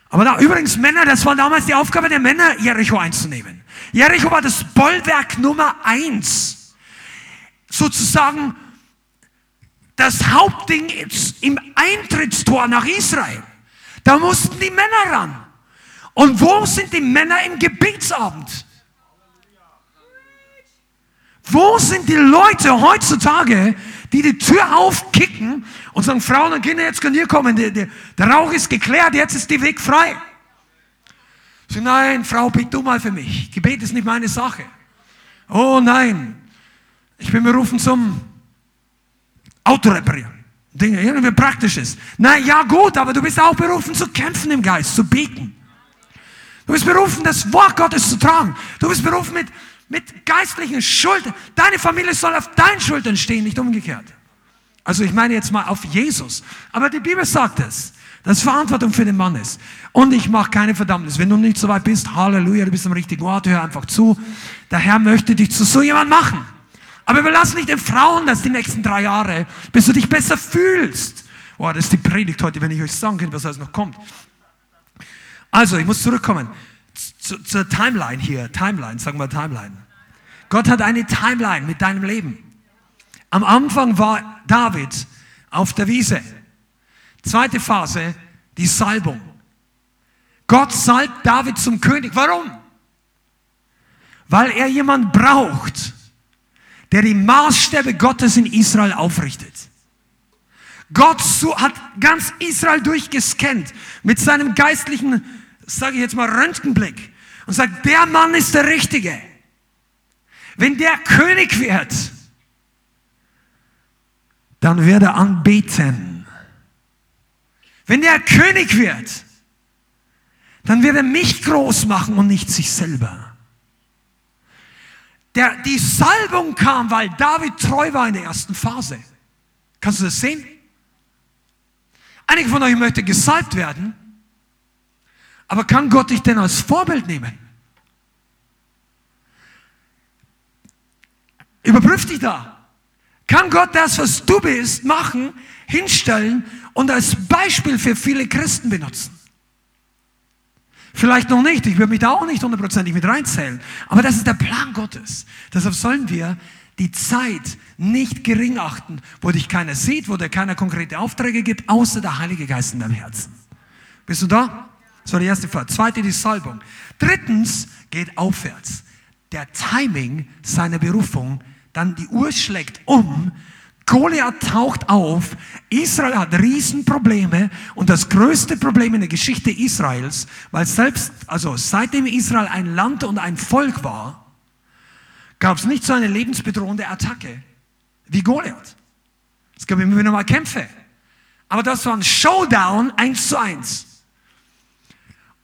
Aber da, übrigens Männer, das war damals die Aufgabe der Männer, Jericho einzunehmen. Jericho war das Bollwerk Nummer eins. Sozusagen das Hauptding im Eintrittstor nach Israel. Da mussten die Männer ran. Und wo sind die Männer im Gebetsabend? Wo sind die Leute heutzutage, die die Tür aufkicken und sagen, Frauen und Kinder, jetzt könnt ihr kommen, der, der, der Rauch ist geklärt, jetzt ist die Weg frei. So, nein, Frau, bitte du mal für mich. Gebet ist nicht meine Sache. Oh nein, ich bin berufen zum Auto reparieren. Dinge, irgendwie Praktisches. Na ja, gut, aber du bist auch berufen zu kämpfen im Geist, zu beten. Du bist berufen, das Wort Gottes zu tragen. Du bist berufen mit, mit geistlichen Schultern. Deine Familie soll auf deinen Schultern stehen, nicht umgekehrt. Also ich meine jetzt mal auf Jesus. Aber die Bibel sagt es, dass Verantwortung für den Mann ist. Und ich mache keine Verdammnis. Wenn du nicht so weit bist, Halleluja, du bist am richtigen Ort, hör einfach zu. Der Herr möchte dich zu so jemand machen. Aber überlass nicht den Frauen das die nächsten drei Jahre, bis du dich besser fühlst. Boah, das ist die Predigt heute, wenn ich euch sagen könnte, was alles noch kommt. Also, ich muss zurückkommen zu, zur Timeline hier. Timeline, sagen wir Timeline. Gott hat eine Timeline mit deinem Leben. Am Anfang war David auf der Wiese. Zweite Phase, die Salbung. Gott salbt David zum König. Warum? Weil er jemand braucht, der die Maßstäbe Gottes in Israel aufrichtet. Gott hat ganz Israel durchgescannt mit seinem geistlichen sage ich jetzt mal, Röntgenblick und sagt, der Mann ist der Richtige. Wenn der König wird, dann wird er anbeten. Wenn der König wird, dann wird er mich groß machen und nicht sich selber. Der, die Salbung kam, weil David treu war in der ersten Phase. Kannst du das sehen? Einige von euch möchten gesalbt werden, aber kann Gott dich denn als Vorbild nehmen? Überprüf dich da. Kann Gott das, was du bist, machen, hinstellen und als Beispiel für viele Christen benutzen? Vielleicht noch nicht, ich würde mich da auch nicht hundertprozentig mit reinzählen, aber das ist der Plan Gottes. Deshalb sollen wir die Zeit nicht gering achten, wo dich keiner sieht, wo dir keiner konkrete Aufträge gibt, außer der Heilige Geist in deinem Herzen. Bist du da? War die erste Frage. Zweite, die Salbung. Drittens geht aufwärts. Der Timing seiner Berufung, dann die Uhr schlägt um, Goliath taucht auf, Israel hat Riesenprobleme und das größte Problem in der Geschichte Israels, weil selbst, also seitdem Israel ein Land und ein Volk war, gab es nicht so eine lebensbedrohende Attacke wie Goliath. Es gab immer wieder mal Kämpfe. Aber das war ein Showdown eins zu eins.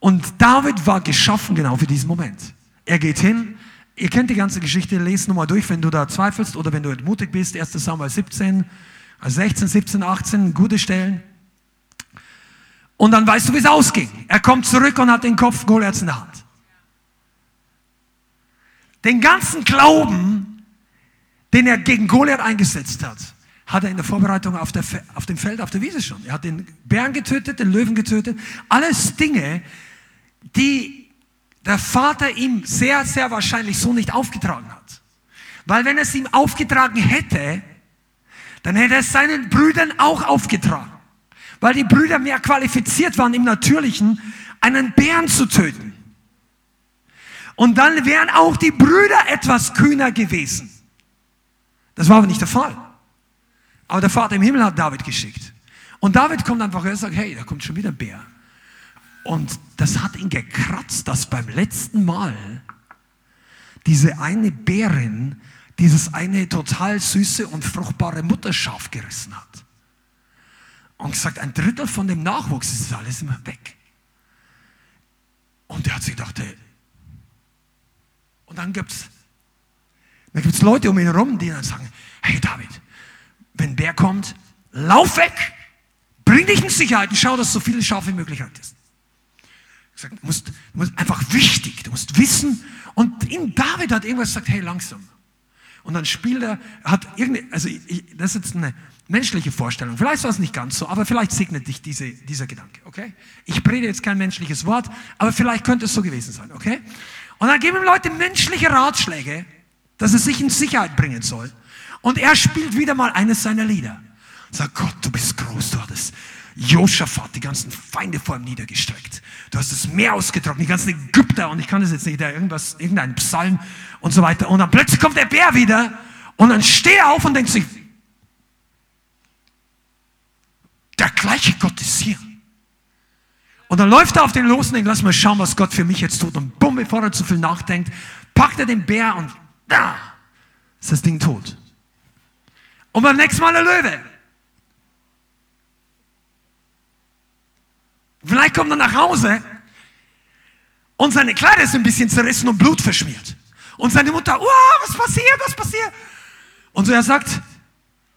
Und David war geschaffen genau für diesen Moment. Er geht hin, ihr kennt die ganze Geschichte, lest nochmal durch, wenn du da zweifelst oder wenn du entmutigt bist, 1 Samuel 17, 16, 17, 18, gute Stellen. Und dann weißt du, wie es ausging. Er kommt zurück und hat den Kopf Goliaths in der Hand. Den ganzen Glauben, den er gegen Goliath eingesetzt hat, hat er in der Vorbereitung auf, der, auf dem Feld, auf der Wiese schon. Er hat den Bären getötet, den Löwen getötet. Alles Dinge, die der Vater ihm sehr, sehr wahrscheinlich so nicht aufgetragen hat. Weil wenn er es ihm aufgetragen hätte, dann hätte er es seinen Brüdern auch aufgetragen. Weil die Brüder mehr qualifiziert waren im Natürlichen, einen Bären zu töten. Und dann wären auch die Brüder etwas kühner gewesen. Das war aber nicht der Fall. Aber der Vater im Himmel hat David geschickt. Und David kommt einfach und sagt, hey, da kommt schon wieder ein Bär. Und das hat ihn gekratzt, dass beim letzten Mal diese eine Bärin dieses eine total süße und fruchtbare Mutterschaf gerissen hat. Und gesagt, ein Drittel von dem Nachwuchs ist alles immer weg. Und er hat sich gedacht, hey. und dann gibt es dann gibt's Leute um ihn herum, die dann sagen, hey David, wenn der kommt, lauf weg, bring dich in Sicherheit und schau, dass so viele Schafe wie möglich hattest. Du musst, du musst einfach wichtig, du musst wissen. Und in David hat irgendwas gesagt, hey, langsam. Und dann spielt er, hat irgendwie, also ich, das ist jetzt eine menschliche Vorstellung. Vielleicht war es nicht ganz so, aber vielleicht segnet dich diese, dieser Gedanke, okay? Ich predige jetzt kein menschliches Wort, aber vielleicht könnte es so gewesen sein, okay? Und dann geben ihm Leute menschliche Ratschläge, dass er sich in Sicherheit bringen soll. Und er spielt wieder mal eines seiner Lieder. Sagt Gott, du bist groß, du hattest Josaphat, die ganzen Feinde vor ihm niedergestreckt. Du hast das Meer ausgetrocknet, die ganzen Ägypter, und ich kann das jetzt nicht, da irgendwas, irgendein Psalm und so weiter. Und dann plötzlich kommt der Bär wieder, und dann steht er auf und denkt sich, der gleiche Gott ist hier. Und dann läuft er auf den los und denkt, lass mal schauen, was Gott für mich jetzt tut. Und bumm, bevor er zu viel nachdenkt, packt er den Bär und da ist das Ding tot. Und beim nächsten Mal der Löwe. Vielleicht kommt er nach Hause und seine Kleider sind ein bisschen zerrissen und Blut verschmiert. Und seine Mutter, oh, was passiert, was passiert? Und so er sagt,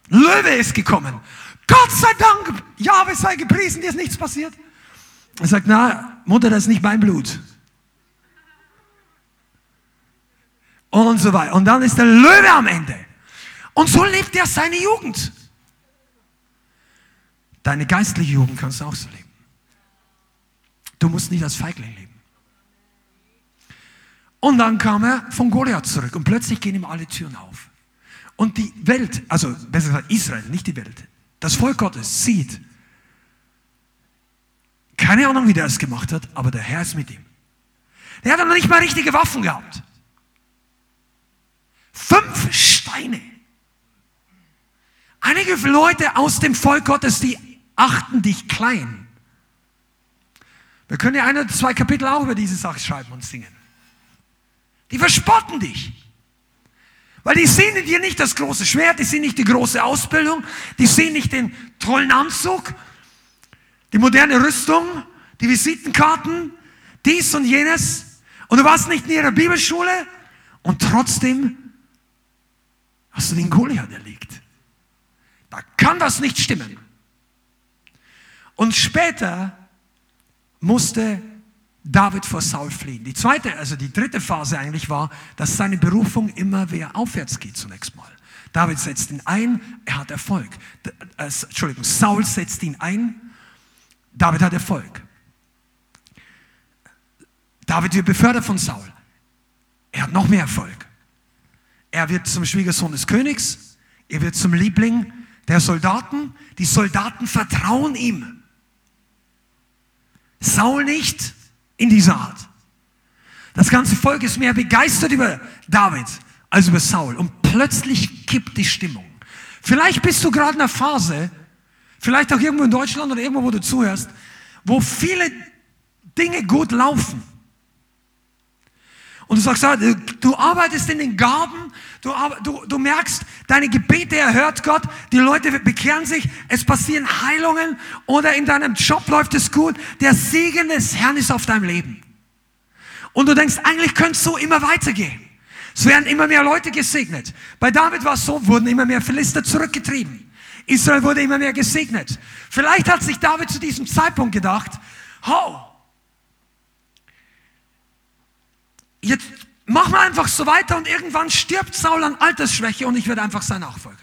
Löwe ist gekommen. Gott sei Dank, Jahwe sei gepriesen, dir ist nichts passiert. Er sagt, na, Mutter, das ist nicht mein Blut. Und so weiter. Und dann ist der Löwe am Ende. Und so lebt er seine Jugend. Deine geistliche Jugend kannst du auch so leben. Du musst nicht als Feigling leben. Und dann kam er von Goliath zurück und plötzlich gehen ihm alle Türen auf. Und die Welt, also besser gesagt Israel, nicht die Welt, das Volk Gottes sieht, keine Ahnung, wie der es gemacht hat, aber der Herr ist mit ihm. Der hat noch nicht mal richtige Waffen gehabt. Fünf Steine. Einige Leute aus dem Volk Gottes, die achten dich klein. Wir können ja ein oder zwei Kapitel auch über diese Sache schreiben und singen. Die verspotten dich. Weil die sehen in dir nicht das große Schwert, die sehen nicht die große Ausbildung, die sehen nicht den tollen Anzug, die moderne Rüstung, die Visitenkarten, dies und jenes. Und du warst nicht in ihrer Bibelschule und trotzdem hast du den Goliath erlegt. Da kann das nicht stimmen. Und später musste David vor Saul fliehen. Die zweite, also die dritte Phase eigentlich war, dass seine Berufung immer wieder aufwärts geht zunächst mal. David setzt ihn ein, er hat Erfolg. Äh, Entschuldigung, Saul setzt ihn ein, David hat Erfolg. David wird befördert von Saul. Er hat noch mehr Erfolg. Er wird zum Schwiegersohn des Königs, er wird zum Liebling der Soldaten. Die Soldaten vertrauen ihm. Saul nicht in dieser Art. Das ganze Volk ist mehr begeistert über David als über Saul. Und plötzlich kippt die Stimmung. Vielleicht bist du gerade in einer Phase, vielleicht auch irgendwo in Deutschland oder irgendwo, wo du zuhörst, wo viele Dinge gut laufen. Und du sagst, du arbeitest in den Gaben, du, du, du merkst, deine Gebete erhört Gott, die Leute bekehren sich, es passieren Heilungen oder in deinem Job läuft es gut. Der Segen des Herrn ist auf deinem Leben. Und du denkst, eigentlich könnte es so immer weitergehen. Es werden immer mehr Leute gesegnet. Bei David war es so, wurden immer mehr Philister zurückgetrieben. Israel wurde immer mehr gesegnet. Vielleicht hat sich David zu diesem Zeitpunkt gedacht, oh, jetzt machen wir einfach so weiter und irgendwann stirbt Saul an Altersschwäche und ich werde einfach sein Nachfolger.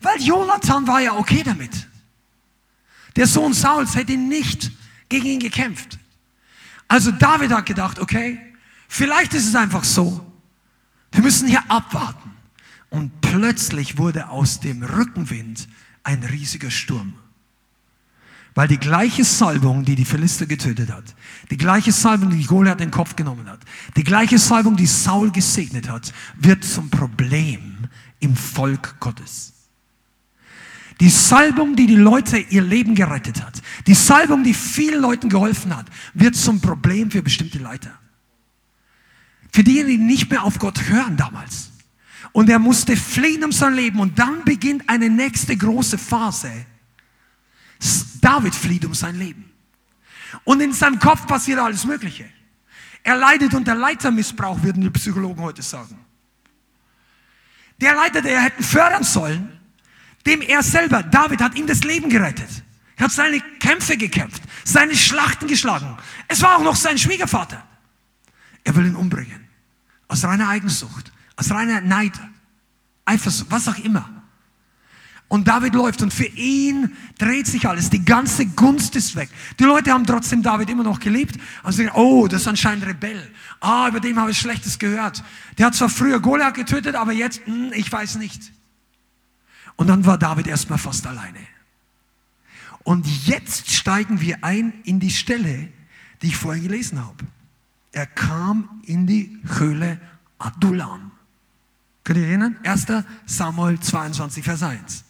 Weil Jonathan war ja okay damit. Der Sohn Sauls hätte nicht gegen ihn gekämpft. Also David hat gedacht, okay, vielleicht ist es einfach so, wir müssen hier abwarten. Und plötzlich wurde aus dem Rückenwind ein riesiger Sturm. Weil die gleiche Salbung, die die Philister getötet hat, die gleiche Salbung, die Goliath den Kopf genommen hat, die gleiche Salbung, die Saul gesegnet hat, wird zum Problem im Volk Gottes. Die Salbung, die die Leute ihr Leben gerettet hat, die Salbung, die vielen Leuten geholfen hat, wird zum Problem für bestimmte Leiter. Für diejenigen, die nicht mehr auf Gott hören damals. Und er musste fliehen um sein Leben. Und dann beginnt eine nächste große Phase. David flieht um sein Leben. Und in seinem Kopf passiert alles Mögliche. Er leidet unter Leitermissbrauch, würden die Psychologen heute sagen. Der Leiter, der er hätten fördern sollen, dem er selber, David hat ihm das Leben gerettet. Er hat seine Kämpfe gekämpft, seine Schlachten geschlagen. Es war auch noch sein Schwiegervater. Er will ihn umbringen. Aus reiner Eigensucht, aus reiner Neid, Eifersucht, was auch immer. Und David läuft und für ihn dreht sich alles. Die ganze Gunst ist weg. Die Leute haben trotzdem David immer noch geliebt. Also, oh, das ist anscheinend Rebell. Ah, über dem habe ich Schlechtes gehört. Der hat zwar früher Goliath getötet, aber jetzt, hm, ich weiß nicht. Und dann war David erstmal fast alleine. Und jetzt steigen wir ein in die Stelle, die ich vorhin gelesen habe. Er kam in die Höhle Adullam. Könnt ihr erinnern? 1. Samuel 22, Vers 1.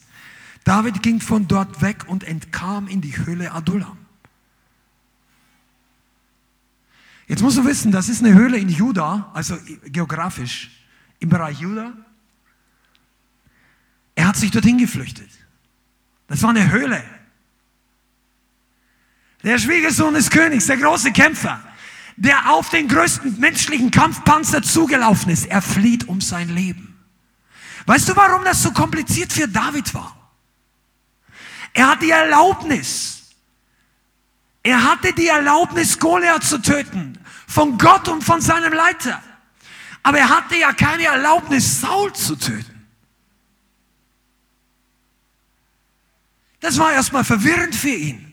David ging von dort weg und entkam in die Höhle Adullam. Jetzt musst du wissen, das ist eine Höhle in Juda, also geografisch im Bereich Juda. Er hat sich dorthin geflüchtet. Das war eine Höhle. Der Schwiegersohn des Königs, der große Kämpfer, der auf den größten menschlichen Kampfpanzer zugelaufen ist, er flieht um sein Leben. Weißt du, warum das so kompliziert für David war? Er hat die Erlaubnis. Er hatte die Erlaubnis, Goliath zu töten. Von Gott und von seinem Leiter. Aber er hatte ja keine Erlaubnis, Saul zu töten. Das war erstmal verwirrend für ihn.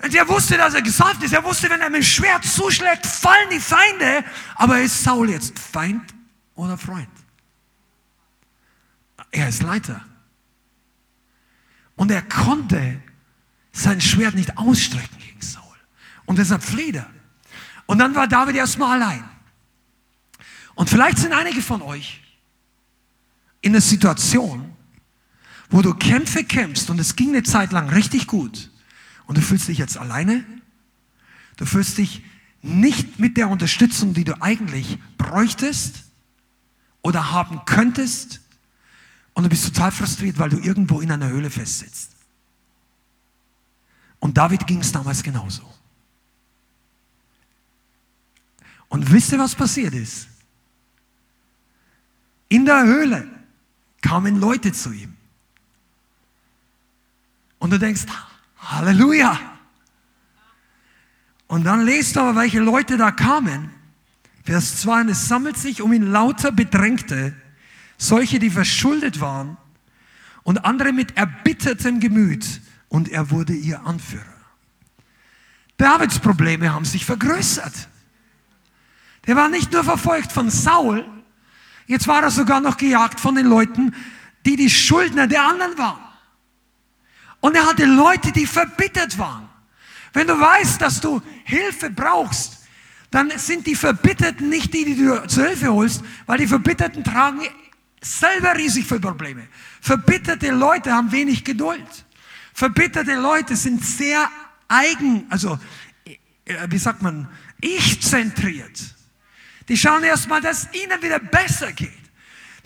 Und er wusste, dass er gesalbt ist. Er wusste, wenn er mit dem Schwert zuschlägt, fallen die Feinde. Aber ist Saul jetzt Feind oder Freund? Er ist Leiter. Und er konnte sein Schwert nicht ausstrecken gegen Saul. Und deshalb flieht er. Und dann war David erstmal allein. Und vielleicht sind einige von euch in einer Situation, wo du Kämpfe kämpfst und es ging eine Zeit lang richtig gut und du fühlst dich jetzt alleine. Du fühlst dich nicht mit der Unterstützung, die du eigentlich bräuchtest oder haben könntest. Und du bist total frustriert, weil du irgendwo in einer Höhle festsitzt. Und David ging es damals genauso. Und wisst ihr, was passiert ist? In der Höhle kamen Leute zu ihm. Und du denkst, Halleluja. Und dann lest du aber, welche Leute da kamen. Vers 2, und es sammelt sich um ihn lauter Bedrängte, solche, die verschuldet waren und andere mit erbittertem Gemüt und er wurde ihr Anführer. Davids Probleme haben sich vergrößert. Der war nicht nur verfolgt von Saul, jetzt war er sogar noch gejagt von den Leuten, die die Schuldner der anderen waren. Und er hatte Leute, die verbittert waren. Wenn du weißt, dass du Hilfe brauchst, dann sind die Verbitterten nicht die, die du zur Hilfe holst, weil die Verbitterten tragen selber riesig viele Probleme. Verbitterte Leute haben wenig Geduld. Verbitterte Leute sind sehr eigen, also äh, wie sagt man, ich-zentriert. Die schauen erstmal, dass ihnen wieder besser geht.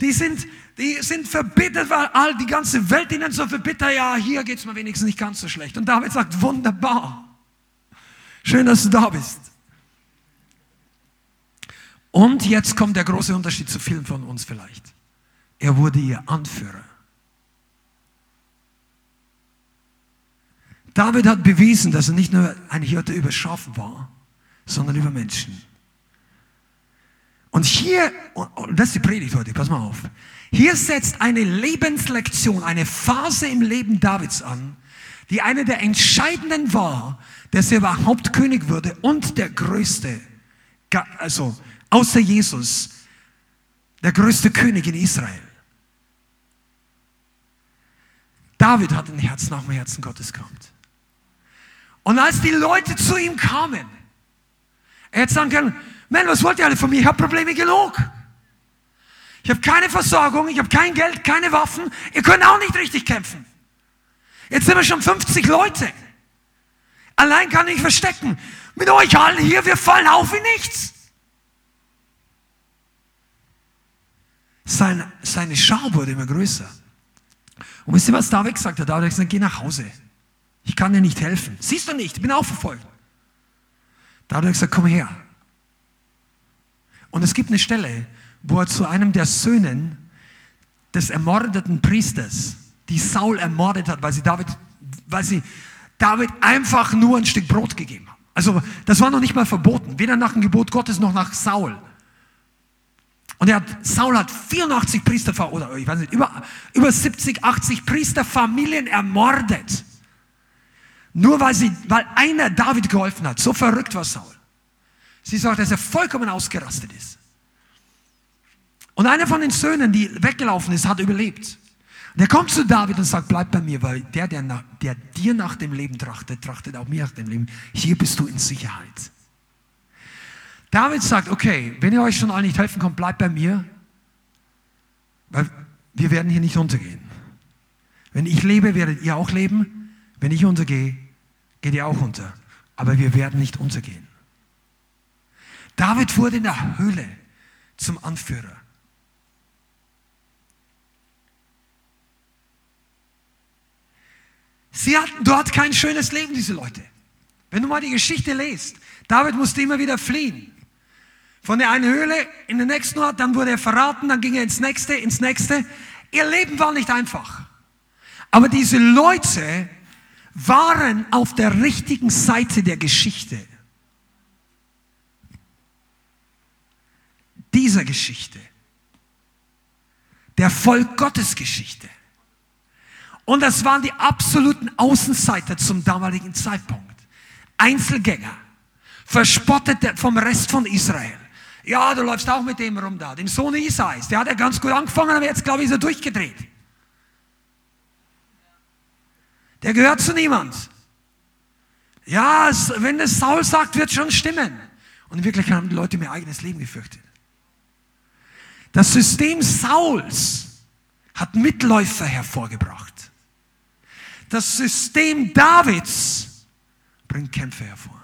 Die sind, die sind verbittert, weil all die ganze Welt ihnen so verbittert, ja, hier geht es mir wenigstens nicht ganz so schlecht. Und David sagt, wunderbar. Schön, dass du da bist. Und jetzt kommt der große Unterschied zu vielen von uns vielleicht. Er wurde ihr Anführer. David hat bewiesen, dass er nicht nur ein Hirte über Schafen war, sondern über Menschen. Und hier, und das ist die Predigt heute, pass mal auf. Hier setzt eine Lebenslektion, eine Phase im Leben Davids an, die eine der entscheidenden war, dass er überhaupt König würde und der größte, also außer Jesus, der größte König in Israel. David hat ein Herz nach dem Herzen Gottes gehabt. Und als die Leute zu ihm kamen, er hätte sagen können, Mann, was wollt ihr alle von mir? Ich habe Probleme genug. Ich habe keine Versorgung, ich habe kein Geld, keine Waffen. Ihr könnt auch nicht richtig kämpfen. Jetzt sind wir schon 50 Leute. Allein kann ich verstecken. Mit euch allen hier, wir fallen auf wie nichts. Sein, seine Schau wurde immer größer. Und wisst ihr, was David gesagt hat? David hat gesagt, geh nach Hause. Ich kann dir nicht helfen. Siehst du nicht, ich bin auch verfolgt. David hat gesagt, komm her. Und es gibt eine Stelle, wo er zu einem der Söhnen des ermordeten Priesters, die Saul ermordet hat, weil sie David, weil sie David einfach nur ein Stück Brot gegeben haben. Also das war noch nicht mal verboten, weder nach dem Gebot Gottes noch nach Saul. Und er hat, Saul hat 84 Priester, oder ich weiß nicht, über, über 70, 80 Priesterfamilien ermordet. Nur weil, sie, weil einer David geholfen hat. So verrückt war Saul. Sie sagt, dass er vollkommen ausgerastet ist. Und einer von den Söhnen, die weggelaufen ist, hat überlebt. Und er kommt zu David und sagt, bleib bei mir, weil der, der, nach, der dir nach dem Leben trachtet, trachtet auch mir nach dem Leben. Hier bist du in Sicherheit. David sagt, okay, wenn ihr euch schon alle nicht helfen könnt, bleibt bei mir, weil wir werden hier nicht untergehen. Wenn ich lebe, werdet ihr auch leben. Wenn ich untergehe, geht ihr auch unter. Aber wir werden nicht untergehen. David wurde in der Höhle zum Anführer. Sie hatten dort kein schönes Leben, diese Leute. Wenn du mal die Geschichte liest, David musste immer wieder fliehen. Von der einen Höhle in den nächsten Ort, dann wurde er verraten, dann ging er ins nächste, ins nächste. Ihr Leben war nicht einfach. Aber diese Leute waren auf der richtigen Seite der Geschichte. Dieser Geschichte. Der Volk Gottes Geschichte. Und das waren die absoluten Außenseiter zum damaligen Zeitpunkt. Einzelgänger, verspottet vom Rest von Israel. Ja, du läufst auch mit dem rum da, dem Sohn Isais. Der hat ja ganz gut angefangen, aber jetzt, glaube ich, ist er durchgedreht. Der gehört zu niemand. Ja, wenn das Saul sagt, wird schon stimmen. Und in Wirklichkeit haben die Leute ihr eigenes Leben gefürchtet. Das System Sauls hat Mitläufer hervorgebracht. Das System Davids bringt Kämpfe hervor.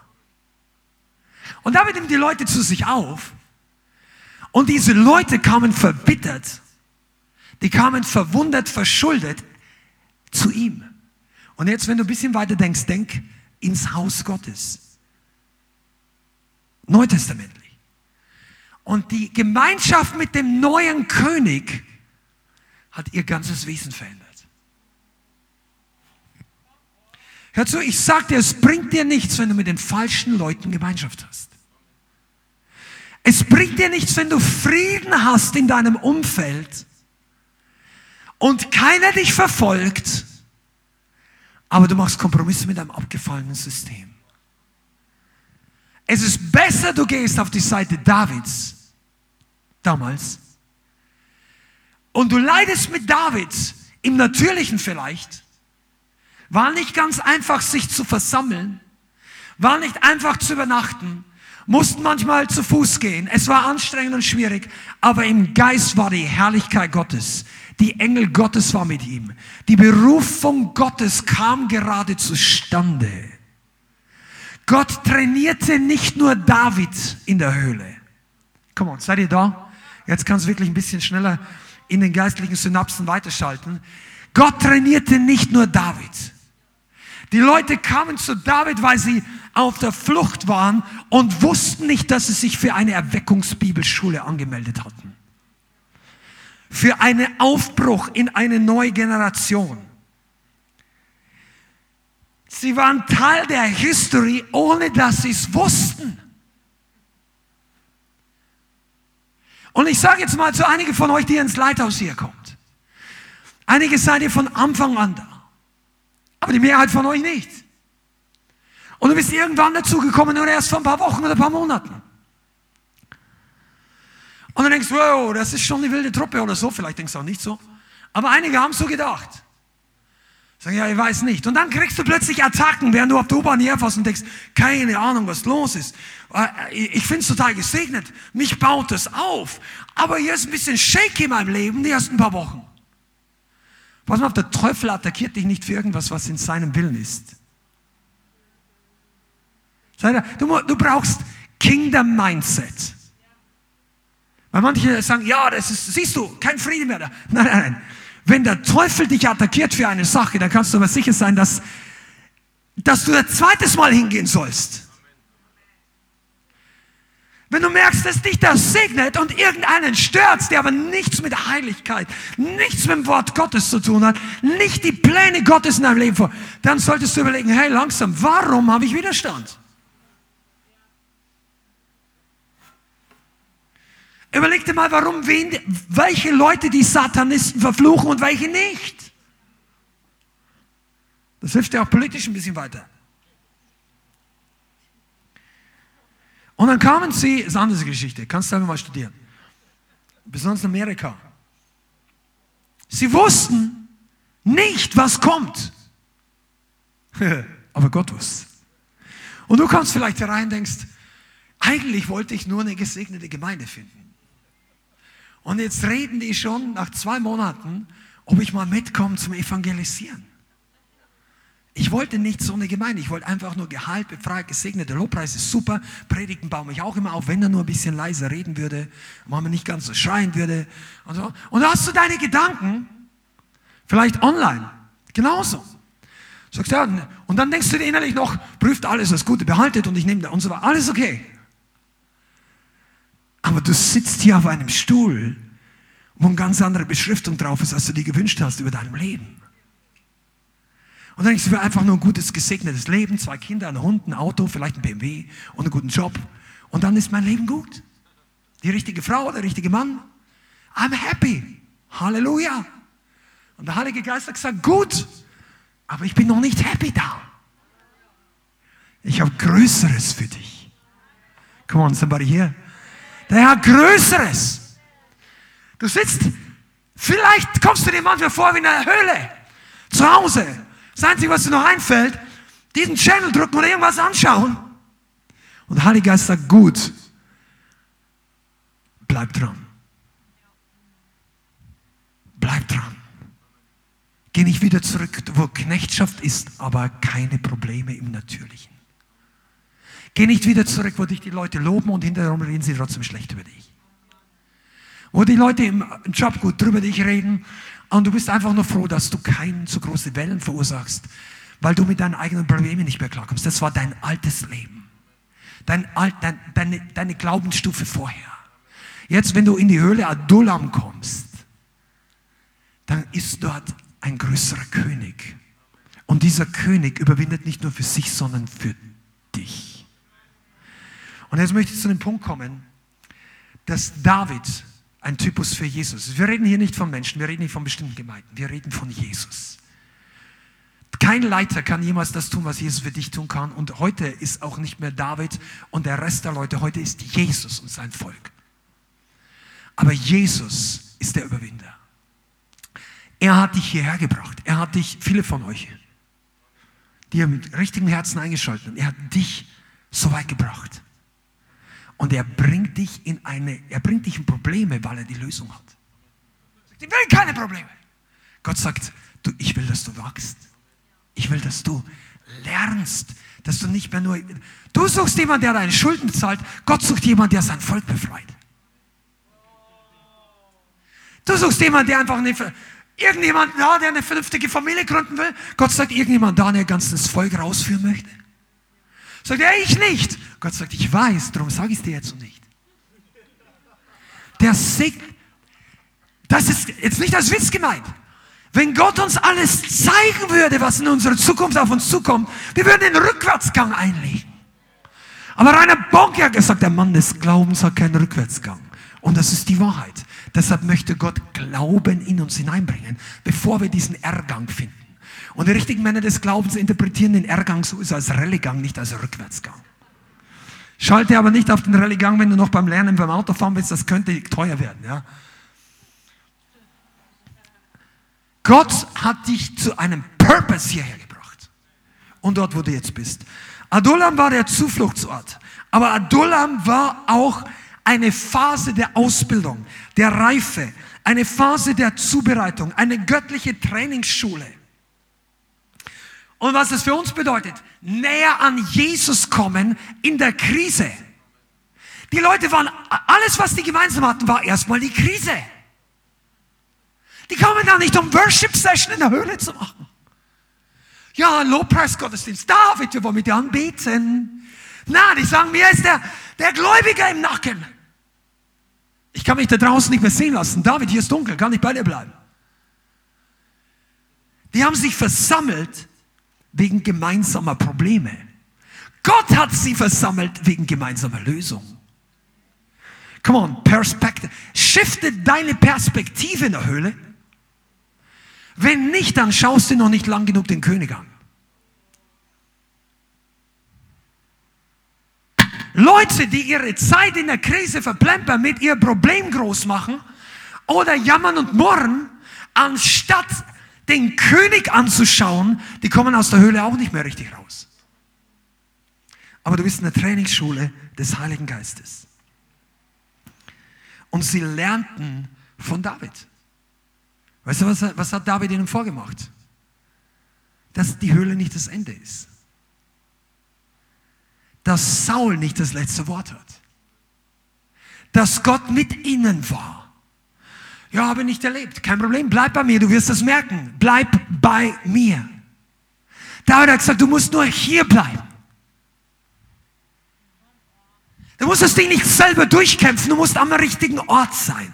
Und David nimmt die Leute zu sich auf. Und diese Leute kamen verbittert, die kamen verwundert, verschuldet zu ihm. Und jetzt, wenn du ein bisschen weiter denkst, denk ins Haus Gottes. Neutestamentlich. Und die Gemeinschaft mit dem neuen König hat ihr ganzes Wesen verändert. Hör zu, ich sag dir, es bringt dir nichts, wenn du mit den falschen Leuten Gemeinschaft hast. Es bringt dir nichts, wenn du Frieden hast in deinem Umfeld und keiner dich verfolgt, aber du machst Kompromisse mit einem abgefallenen System. Es ist besser, du gehst auf die Seite Davids damals und du leidest mit David im Natürlichen vielleicht, war nicht ganz einfach, sich zu versammeln. War nicht einfach zu übernachten. Mussten manchmal zu Fuß gehen. Es war anstrengend und schwierig. Aber im Geist war die Herrlichkeit Gottes. Die Engel Gottes war mit ihm. Die Berufung Gottes kam gerade zustande. Gott trainierte nicht nur David in der Höhle. Komm on, seid ihr da? Jetzt kannst du wirklich ein bisschen schneller in den geistlichen Synapsen weiterschalten. Gott trainierte nicht nur David. Die Leute kamen zu David, weil sie auf der Flucht waren und wussten nicht, dass sie sich für eine Erweckungsbibelschule angemeldet hatten. Für einen Aufbruch in eine neue Generation. Sie waren Teil der History, ohne dass sie es wussten. Und ich sage jetzt mal zu einigen von euch, die ins Leithaus hier kommt. Einige seid ihr von Anfang an da aber die Mehrheit von euch nicht. Und du bist irgendwann dazugekommen, nur erst vor ein paar Wochen oder ein paar Monaten. Und dann denkst du, wow, das ist schon eine wilde Truppe oder so. Vielleicht denkst du auch nicht so. Aber einige haben so gedacht. Sag ja, ich weiß nicht. Und dann kriegst du plötzlich Attacken, während du auf der U-Bahn herfährst und denkst, keine Ahnung, was los ist. Äh, ich finde es total gesegnet. Mich baut es auf. Aber hier ist ein bisschen Shake in meinem Leben, die ersten paar Wochen. Pass mal auf, der Teufel attackiert dich nicht für irgendwas, was in seinem Willen ist. Du, du brauchst Kingdom Mindset. Weil manche sagen, ja, das ist, siehst du, kein Friede mehr da. Nein, nein, nein. Wenn der Teufel dich attackiert für eine Sache, dann kannst du aber sicher sein, dass, dass du ein zweites Mal hingehen sollst. Wenn du merkst, dass dich das segnet und irgendeinen stört, der aber nichts mit Heiligkeit, nichts mit dem Wort Gottes zu tun hat, nicht die Pläne Gottes in deinem Leben vor, dann solltest du überlegen, hey, langsam, warum habe ich Widerstand? Überleg dir mal, warum wen, welche Leute die Satanisten verfluchen und welche nicht. Das hilft dir auch politisch ein bisschen weiter. Und dann kamen sie, ist eine andere Geschichte, kannst du einfach mal studieren. Besonders in Amerika. Sie wussten nicht, was kommt. Aber Gott wusste. Und du kommst vielleicht herein und denkst, eigentlich wollte ich nur eine gesegnete Gemeinde finden. Und jetzt reden die schon nach zwei Monaten, ob ich mal mitkomme zum Evangelisieren. Ich wollte nicht so eine Gemeinde, ich wollte einfach nur Gehalt, befreit, gesegnet. Der Lobpreis ist super, Predigten bauen mich auch immer auf, wenn er nur ein bisschen leiser reden würde, wenn man nicht ganz so schreien würde. Und, so. und da hast du deine Gedanken, vielleicht online, genauso. Sagst ja, und dann denkst du dir innerlich noch, prüft alles, was Gute behaltet und ich nehme da und so weiter. Alles okay. Aber du sitzt hier auf einem Stuhl, wo eine ganz andere Beschriftung drauf ist, als du dir gewünscht hast über deinem Leben. Und dann denkst du, einfach nur ein gutes, gesegnetes Leben, zwei Kinder, einen Hund, ein Auto, vielleicht ein BMW und einen guten Job. Und dann ist mein Leben gut. Die richtige Frau, der richtige Mann. I'm happy. Halleluja. Und der Heilige Geist hat gesagt, gut, aber ich bin noch nicht happy da. Ich habe Größeres für dich. Come on, somebody here. Der Herr Größeres. Du sitzt, vielleicht kommst du dir manchmal vor wie in einer Höhle. Zu Hause. Das Einzige, was dir noch einfällt, diesen Channel drücken oder irgendwas anschauen. Und der Heilige Geist sagt, gut, bleib dran. Bleib dran. Geh nicht wieder zurück, wo Knechtschaft ist, aber keine Probleme im Natürlichen. Geh nicht wieder zurück, wo dich die Leute loben und hinterher reden sie trotzdem schlecht über dich. Wo die Leute im Job gut drüber dich reden und du bist einfach nur froh, dass du keine zu große Wellen verursachst, weil du mit deinen eigenen Problemen nicht mehr klarkommst. Das war dein altes Leben. Dein alt, dein, deine, deine Glaubensstufe vorher. Jetzt, wenn du in die Höhle Adullam kommst, dann ist dort ein größerer König. Und dieser König überwindet nicht nur für sich, sondern für dich. Und jetzt möchte ich zu dem Punkt kommen, dass David ein Typus für Jesus. Wir reden hier nicht von Menschen, wir reden nicht von bestimmten Gemeinden, wir reden von Jesus. Kein Leiter kann jemals das tun, was Jesus für dich tun kann. Und heute ist auch nicht mehr David und der Rest der Leute, heute ist Jesus und sein Volk. Aber Jesus ist der Überwinder. Er hat dich hierher gebracht. Er hat dich, viele von euch, die mit richtigem Herzen eingeschaltet hat, er hat dich so weit gebracht. Und er bringt dich in eine, er bringt dich in Probleme, weil er die Lösung hat. Ich will keine Probleme. Gott sagt, du, ich will, dass du wachst. Ich will, dass du lernst, dass du nicht mehr nur, du suchst jemanden, der deine Schulden bezahlt. Gott sucht jemanden, der sein Volk befreit. Du suchst jemanden, der einfach eine, irgendjemanden da, der eine vernünftige Familie gründen will. Gott sagt, irgendjemand da, der ganz das Volk rausführen möchte. Sagt er, ich nicht. Gott sagt, ich weiß, darum sage ich es dir jetzt noch nicht. Der Segen, das ist jetzt nicht als Witz gemeint. Wenn Gott uns alles zeigen würde, was in unserer Zukunft auf uns zukommt, wir würden den Rückwärtsgang einlegen. Aber Rainer Bonk hat gesagt, der Mann des Glaubens hat keinen Rückwärtsgang. Und das ist die Wahrheit. Deshalb möchte Gott Glauben in uns hineinbringen, bevor wir diesen R-Gang finden. Und die richtigen Männer des Glaubens interpretieren den R-Gang so als Rallye-Gang, nicht als Rückwärtsgang. Schalte aber nicht auf den Rallye-Gang, wenn du noch beim Lernen beim Autofahren bist, das könnte teuer werden. Ja? Gott hat dich zu einem Purpose hierher gebracht. Und dort, wo du jetzt bist. Adullam war der Zufluchtsort. Aber Adullam war auch eine Phase der Ausbildung, der Reife, eine Phase der Zubereitung, eine göttliche Trainingsschule. Und was das für uns bedeutet, näher an Jesus kommen in der Krise. Die Leute waren, alles was die gemeinsam hatten, war erstmal die Krise. Die kamen da nicht, um Worship-Session in der Höhle zu machen. Ja, Lobpreis-Gottesdienst. David, wir wollen mit dir anbeten. Na, die sagen, mir ist der, der Gläubige im Nacken. Ich kann mich da draußen nicht mehr sehen lassen. David, hier ist dunkel, kann ich bei dir bleiben. Die haben sich versammelt wegen gemeinsamer Probleme. Gott hat sie versammelt wegen gemeinsamer Lösungen. Come on, Perspektive. Shifte deine Perspektive in der Höhle. Wenn nicht, dann schaust du noch nicht lang genug den König an. Leute, die ihre Zeit in der Krise verplempern, mit ihr Problem groß machen oder jammern und murren, anstatt den König anzuschauen, die kommen aus der Höhle auch nicht mehr richtig raus. Aber du bist in der Trainingsschule des Heiligen Geistes. Und sie lernten von David. Weißt du, was, was hat David ihnen vorgemacht? Dass die Höhle nicht das Ende ist. Dass Saul nicht das letzte Wort hat. Dass Gott mit ihnen war. Ja, habe ich nicht erlebt. Kein Problem, bleib bei mir, du wirst das merken. Bleib bei mir. David hat gesagt, du musst nur hier bleiben. Du musst das Ding nicht selber durchkämpfen, du musst am richtigen Ort sein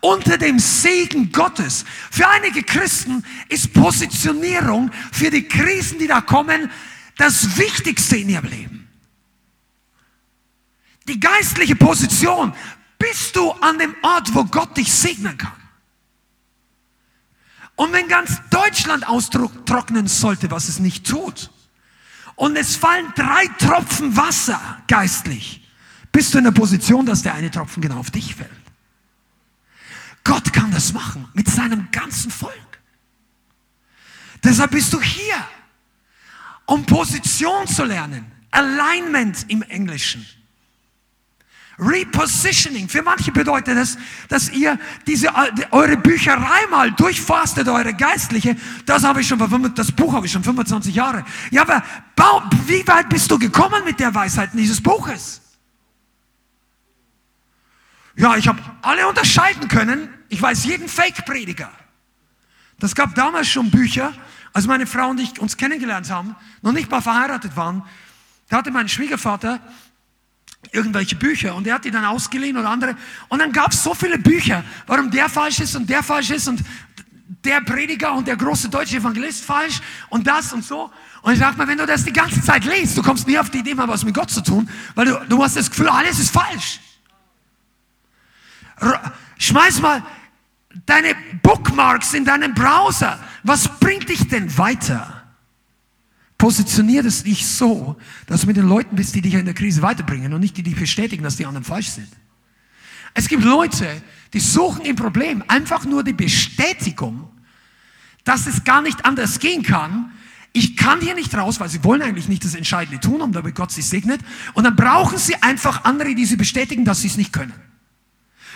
unter dem Segen Gottes. Für einige Christen ist Positionierung für die Krisen, die da kommen, das Wichtigste in ihrem Leben. Die geistliche Position. Bist du an dem Ort, wo Gott dich segnen kann? Und wenn ganz Deutschland austrocknen sollte, was es nicht tut, und es fallen drei Tropfen Wasser geistlich, bist du in der Position, dass der eine Tropfen genau auf dich fällt. Gott kann das machen mit seinem ganzen Volk. Deshalb bist du hier, um Position zu lernen. Alignment im Englischen. Repositioning. Für manche bedeutet das, dass ihr diese, eure Bücherei mal durchforstet, eure geistliche. Das habe ich schon, das Buch habe ich schon 25 Jahre. Ja, aber wie weit bist du gekommen mit der Weisheit dieses Buches? Ja, ich habe alle unterscheiden können. Ich weiß jeden Fake-Prediger. Das gab damals schon Bücher, als meine Frau und ich uns kennengelernt haben, noch nicht mal verheiratet waren. Da hatte mein Schwiegervater irgendwelche Bücher und er hat die dann ausgeliehen oder andere. Und dann gab es so viele Bücher, warum der falsch ist und der falsch ist und der Prediger und der große deutsche Evangelist falsch und das und so. Und ich sag mal, wenn du das die ganze Zeit liest, du kommst nie auf die Idee, mal was mit Gott zu tun, weil du, du hast das Gefühl, alles ist falsch. Schmeiß mal deine Bookmarks in deinen Browser. Was bringt dich denn weiter? Positionier es dich so, dass du mit den Leuten bist, die dich in der Krise weiterbringen und nicht die dich bestätigen, dass die anderen falsch sind. Es gibt Leute, die suchen im Problem einfach nur die Bestätigung, dass es gar nicht anders gehen kann. Ich kann hier nicht raus, weil sie wollen eigentlich nicht das Entscheidende tun, um damit Gott sie segnet. Und dann brauchen sie einfach andere, die sie bestätigen, dass sie es nicht können.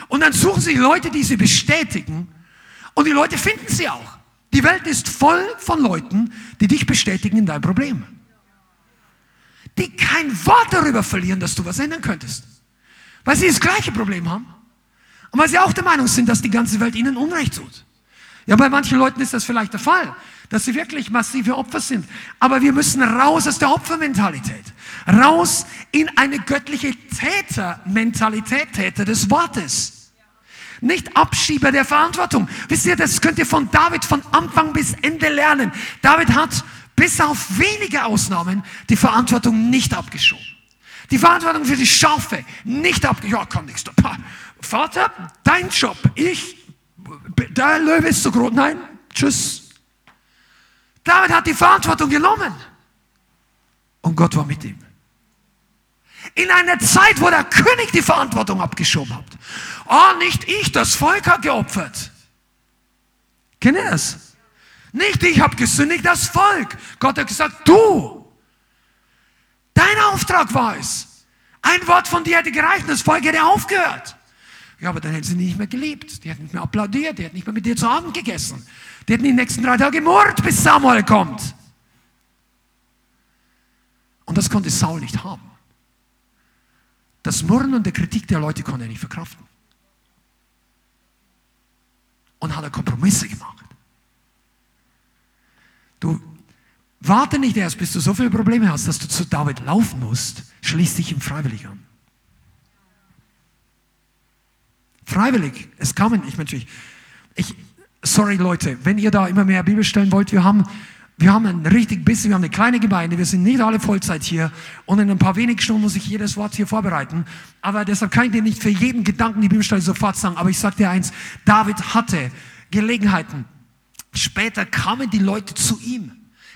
Und dann suchen sie Leute, die sie bestätigen. Und die Leute finden sie auch. Die Welt ist voll von Leuten, die dich bestätigen in deinem Problem. Die kein Wort darüber verlieren, dass du was ändern könntest. Weil sie das gleiche Problem haben. Und weil sie auch der Meinung sind, dass die ganze Welt ihnen Unrecht tut. Ja, bei manchen Leuten ist das vielleicht der Fall, dass sie wirklich massive Opfer sind. Aber wir müssen raus aus der Opfermentalität. Raus in eine göttliche Tätermentalität, Täter des Wortes. Nicht Abschieber der Verantwortung. Wisst ihr, das könnt ihr von David von Anfang bis Ende lernen. David hat bis auf wenige Ausnahmen die Verantwortung nicht abgeschoben. Die Verantwortung für die Schafe nicht abgeschoben. Ja, kann nichts. Vater, dein Job. Ich, der Löwe ist zu groß. Nein, tschüss. David hat die Verantwortung genommen. Und Gott war mit ihm. In einer Zeit, wo der König die Verantwortung abgeschoben hat. Oh, nicht ich, das Volk hat geopfert. Kennt ihr das? Nicht ich habe gesündigt, das Volk. Gott hat gesagt, du. Dein Auftrag war es. Ein Wort von dir hätte gereicht, das Volk hätte aufgehört. Ja, aber dann hätten sie nicht mehr gelebt. Die hätten nicht mehr applaudiert, die hätten nicht mehr mit dir zu Abend gegessen. Die hätten die nächsten drei Tage gemurrt, bis Samuel kommt. Und das konnte Saul nicht haben. Das Murren und die Kritik der Leute konnte er nicht verkraften. Und hat er Kompromisse gemacht. Du warte nicht erst, bis du so viele Probleme hast, dass du zu David laufen musst. Schließ dich ihm freiwillig an. Freiwillig. Es kamen, ich natürlich, ich, sorry Leute, wenn ihr da immer mehr Bibel stellen wollt, wir haben, wir haben ein richtig bisschen, wir haben eine kleine Gemeinde, wir sind nicht alle Vollzeit hier und in ein paar wenigen Stunden muss ich jedes Wort hier vorbereiten. Aber deshalb kann ich dir nicht für jeden Gedanken die Bibelstelle sofort sagen. Aber ich sage dir eins, David hatte Gelegenheiten. Später kamen die Leute zu ihm,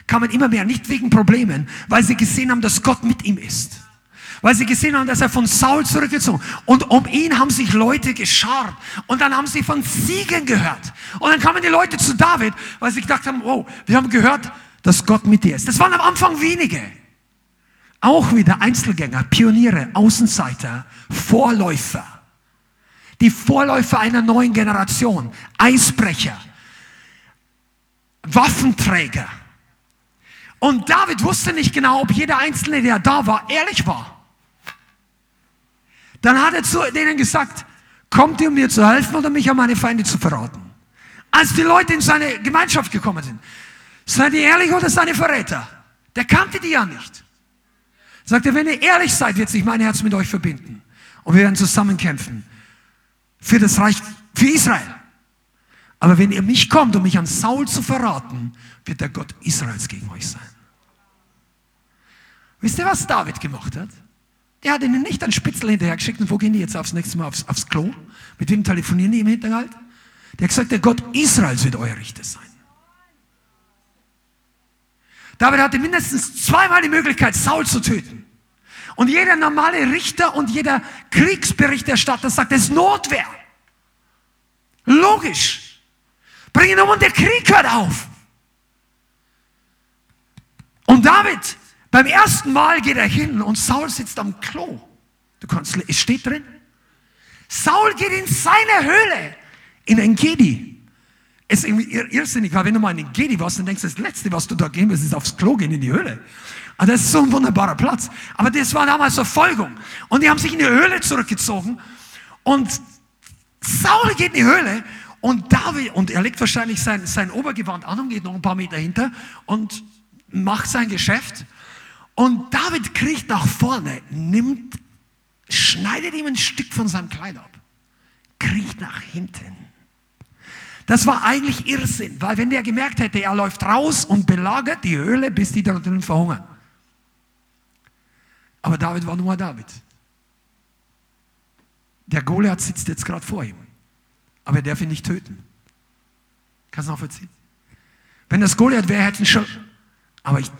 kamen immer mehr, nicht wegen Problemen, weil sie gesehen haben, dass Gott mit ihm ist weil sie gesehen haben, dass er von Saul zurückgezogen. Und um ihn haben sich Leute geschart. Und dann haben sie von Siegen gehört. Und dann kamen die Leute zu David, weil sie gedacht haben, oh, wir haben gehört, dass Gott mit dir ist. Das waren am Anfang wenige. Auch wieder Einzelgänger, Pioniere, Außenseiter, Vorläufer. Die Vorläufer einer neuen Generation, Eisbrecher, Waffenträger. Und David wusste nicht genau, ob jeder Einzelne, der da war, ehrlich war. Dann hat er zu denen gesagt, kommt ihr, um mir zu helfen oder mich an meine Feinde zu verraten? Als die Leute in seine Gemeinschaft gekommen sind, seid ihr ehrlich oder seid ihr Verräter? Der kannte die ja nicht. Sagt er, wenn ihr ehrlich seid, wird sich mein Herz mit euch verbinden. Und wir werden zusammen kämpfen. Für das Reich, für Israel. Aber wenn ihr mich kommt, um mich an Saul zu verraten, wird der Gott Israels gegen euch sein. Wisst ihr, was David gemacht hat? Er hat ihnen nicht einen Spitzel hinterher geschickt und wo gehen die jetzt aufs nächste Mal aufs, aufs Klo? Mit wem telefonieren die im Hinterhalt? Der hat gesagt, der Gott Israels wird euer Richter sein. David hatte mindestens zweimal die Möglichkeit, Saul zu töten. Und jeder normale Richter und jeder Kriegsberichterstatter sagt, es ist Notwehr. Logisch. Bring ihn um und der Krieg hört auf. Und David beim ersten Mal geht er hin und Saul sitzt am Klo. Du kannst, es steht drin. Saul geht in seine Höhle, in Engedi. Es ist irgendwie irrsinnig, weil wenn du mal in Engedi warst, dann denkst du, das Letzte, was du da gehen willst, ist aufs Klo gehen, in die Höhle. Aber das ist so ein wunderbarer Platz. Aber das war damals Verfolgung. Und die haben sich in die Höhle zurückgezogen. Und Saul geht in die Höhle und David, und er legt wahrscheinlich sein, sein Obergewand an und geht noch ein paar Meter hinter und macht sein Geschäft. Und David kriecht nach vorne, nimmt, schneidet ihm ein Stück von seinem Kleid ab, kriecht nach hinten. Das war eigentlich Irrsinn, weil wenn der gemerkt hätte, er läuft raus und belagert die Höhle, bis die da drin verhungern. Aber David war nur David. Der Goliath sitzt jetzt gerade vor ihm, aber er darf ihn nicht töten. Kannst du nachvollziehen? Wenn das Goliath wäre, hätten schon. Aber ich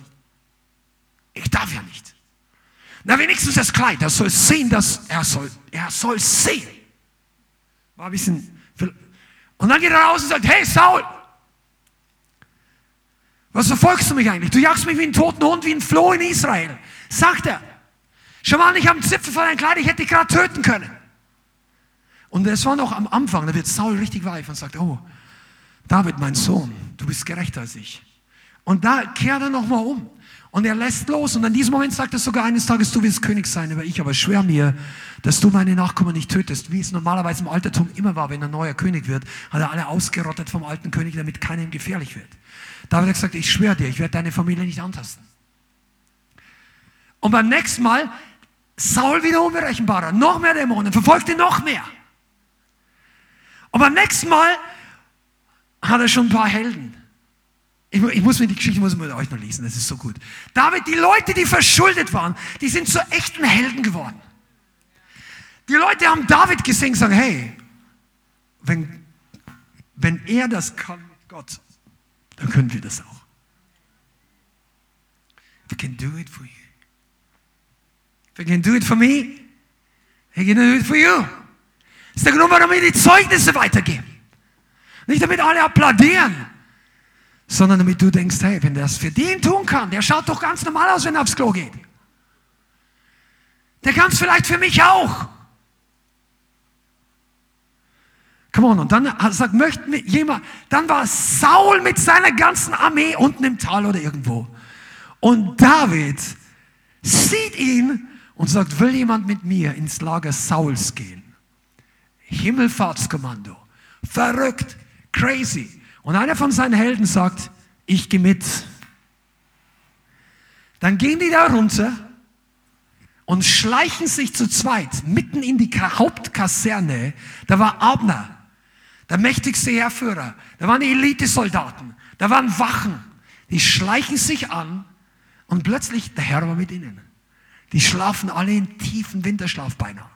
ich darf ja nicht. Na, wenigstens das Kleid, er soll sehen, dass er soll, er soll sehen. War ein bisschen, und dann geht er raus und sagt, hey Saul, was verfolgst du mich eigentlich? Du jagst mich wie ein toten Hund, wie ein Floh in Israel. Sagt er. Schau mal, ich habe einen Zipfel von deinem Kleid, ich hätte dich gerade töten können. Und es war noch am Anfang, da wird Saul richtig weich und sagt, oh, David, mein Sohn, du bist gerechter als ich. Und da kehrt er nochmal um. Und er lässt los. Und in diesem Moment sagt er sogar eines Tages, du willst König sein, aber ich aber schwör mir, dass du meine Nachkommen nicht tötest. Wie es normalerweise im Altertum immer war, wenn ein neuer König wird, hat er alle ausgerottet vom alten König, damit keinem gefährlich wird. David hat gesagt, ich schwöre dir, ich werde deine Familie nicht antasten. Und beim nächsten Mal, Saul wieder unberechenbarer, noch mehr Dämonen, verfolgt ihn noch mehr. Und beim nächsten Mal hat er schon ein paar Helden. Ich, ich, muss mir die Geschichte muss mit euch noch lesen, das ist so gut. David, die Leute, die verschuldet waren, die sind zu echten Helden geworden. Die Leute haben David gesehen und sagen, hey, wenn, wenn er das kann mit Gott, dann können wir das auch. We can do it for you. We can do it for me. We can do it for you. Das ist der Grund, warum wir die Zeugnisse weitergeben. Nicht damit alle applaudieren sondern damit du denkst, hey, wenn der es für den tun kann, der schaut doch ganz normal aus, wenn er aufs Klo geht. Der kann es vielleicht für mich auch. Come on, und dann sagt, möchten wir jemand, dann war Saul mit seiner ganzen Armee unten im Tal oder irgendwo. Und David sieht ihn und sagt, will jemand mit mir ins Lager Sauls gehen? Himmelfahrtskommando. Verrückt, crazy. Und einer von seinen Helden sagt, ich gehe mit. Dann gehen die da runter und schleichen sich zu zweit mitten in die Hauptkaserne. Da war Abner, der mächtigste Heerführer. Da waren die Elitesoldaten. Da waren Wachen. Die schleichen sich an und plötzlich, der Herr war mit ihnen. Die schlafen alle in tiefen Winterschlaf beinahe.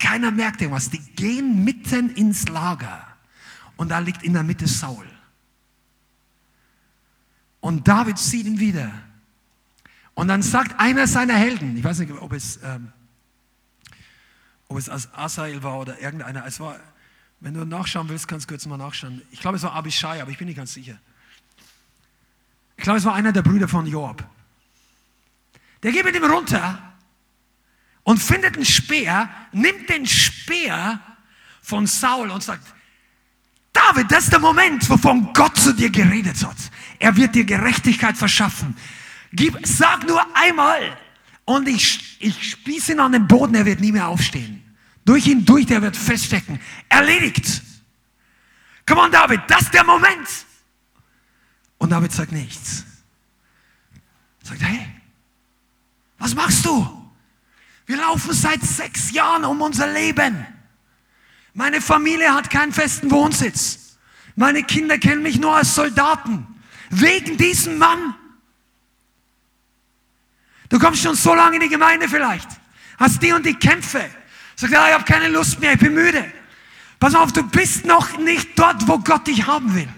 Keiner merkt irgendwas. Die gehen mitten ins Lager. Und da liegt in der Mitte Saul. Und David sieht ihn wieder. Und dann sagt einer seiner Helden, ich weiß nicht, ob es, ähm, ob es Asael war oder irgendeiner, es war, wenn du nachschauen willst, kannst du kurz mal nachschauen. Ich glaube, es war Abishai, aber ich bin nicht ganz sicher. Ich glaube, es war einer der Brüder von Joab. Der geht mit ihm runter und findet einen Speer, nimmt den Speer von Saul und sagt, David, das ist der Moment, wovon Gott zu dir geredet hat. Er wird dir Gerechtigkeit verschaffen. Gib, sag nur einmal und ich, ich spieße ihn an den Boden, er wird nie mehr aufstehen. Durch ihn durch, der wird feststecken. Erledigt. Komm on, David, das ist der Moment. Und David sagt nichts. Sagt, hey, was machst du? Wir laufen seit sechs Jahren um unser Leben. Meine Familie hat keinen festen Wohnsitz. Meine Kinder kennen mich nur als Soldaten. Wegen diesem Mann. Du kommst schon so lange in die Gemeinde vielleicht. Hast die und die Kämpfe. Sagst, ja, ich habe keine Lust mehr, ich bin müde. Pass auf, du bist noch nicht dort, wo Gott dich haben will.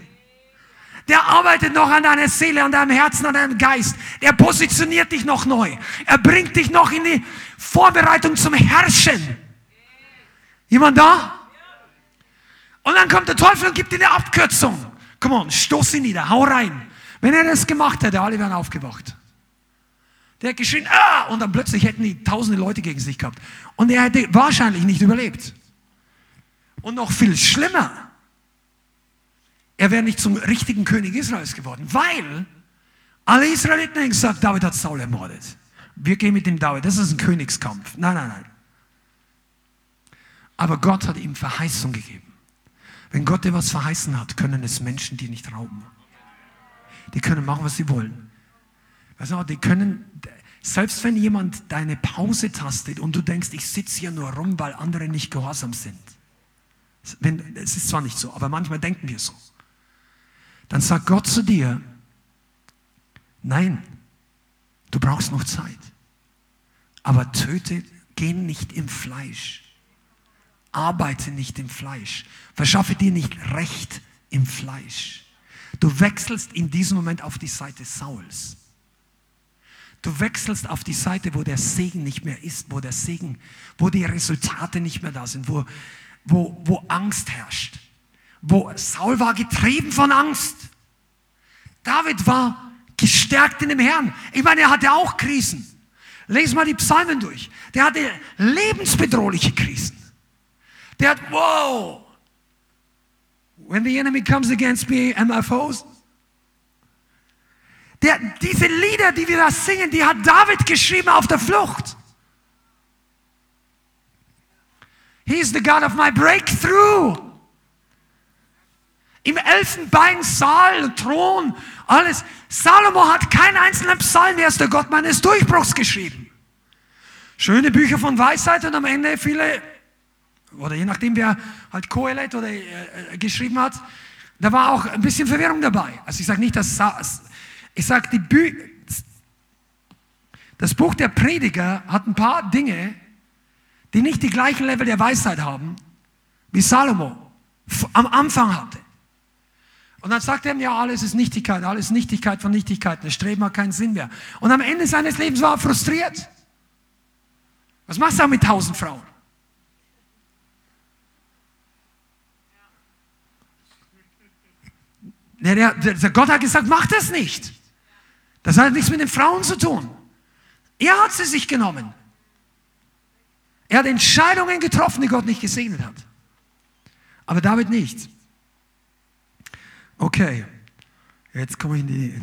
Der arbeitet noch an deiner Seele, an deinem Herzen, an deinem Geist. Der positioniert dich noch neu. Er bringt dich noch in die Vorbereitung zum Herrschen. Jemand da? Und dann kommt der Teufel und gibt dir eine Abkürzung. Komm on, stoß ihn nieder, hau rein. Wenn er das gemacht hätte, alle wären aufgewacht. Der hat geschrien, ah! Und dann plötzlich hätten die tausende Leute gegen sich gehabt. Und er hätte wahrscheinlich nicht überlebt. Und noch viel schlimmer, er wäre nicht zum richtigen König Israels geworden, weil alle Israeliten haben gesagt, David hat Saul ermordet. Wir gehen mit dem David, das ist ein Königskampf. Nein, nein, nein. Aber Gott hat ihm Verheißung gegeben. Wenn Gott dir was verheißen hat, können es Menschen, die nicht rauben. Die können machen, was sie wollen. Also, die können, selbst wenn jemand deine Pause tastet und du denkst, ich sitze hier nur rum, weil andere nicht gehorsam sind. Es ist zwar nicht so, aber manchmal denken wir so. Dann sagt Gott zu dir, nein, du brauchst noch Zeit. Aber töte, geh nicht im Fleisch. Arbeite nicht im Fleisch. Verschaffe dir nicht Recht im Fleisch. Du wechselst in diesem Moment auf die Seite Sauls. Du wechselst auf die Seite, wo der Segen nicht mehr ist, wo der Segen, wo die Resultate nicht mehr da sind, wo, wo, wo Angst herrscht. Wo Saul war getrieben von Angst. David war gestärkt in dem Herrn. Ich meine, er hatte auch Krisen. Lese mal die Psalmen durch. Der hatte lebensbedrohliche Krisen. Der hat, wow, when the enemy comes against me and my foes. Der, diese Lieder, die wir da singen, die hat David geschrieben auf der Flucht. He is the God of my breakthrough. Im Elfenbeinsaal, Thron, alles. Salomo hat keinen einzelnen Psalm, er ist der Gott meines Durchbruchs geschrieben. Schöne Bücher von Weisheit und am Ende viele, oder je nachdem, wer halt Kohelet oder äh, geschrieben hat, da war auch ein bisschen Verwirrung dabei. Also ich sage nicht, dass, ich sage, die Bü das Buch der Prediger hat ein paar Dinge, die nicht die gleichen Level der Weisheit haben, wie Salomo am Anfang hatte. Und dann sagt er ihm, ja, alles ist Nichtigkeit, alles Nichtigkeit von Nichtigkeiten, das Streben hat keinen Sinn mehr. Und am Ende seines Lebens war er frustriert. Was machst du mit tausend Frauen? Der, der, der Gott hat gesagt, mach das nicht. Das hat nichts mit den Frauen zu tun. Er hat sie sich genommen. Er hat Entscheidungen getroffen, die Gott nicht gesegnet hat. Aber David nicht. Okay, jetzt komme ich in die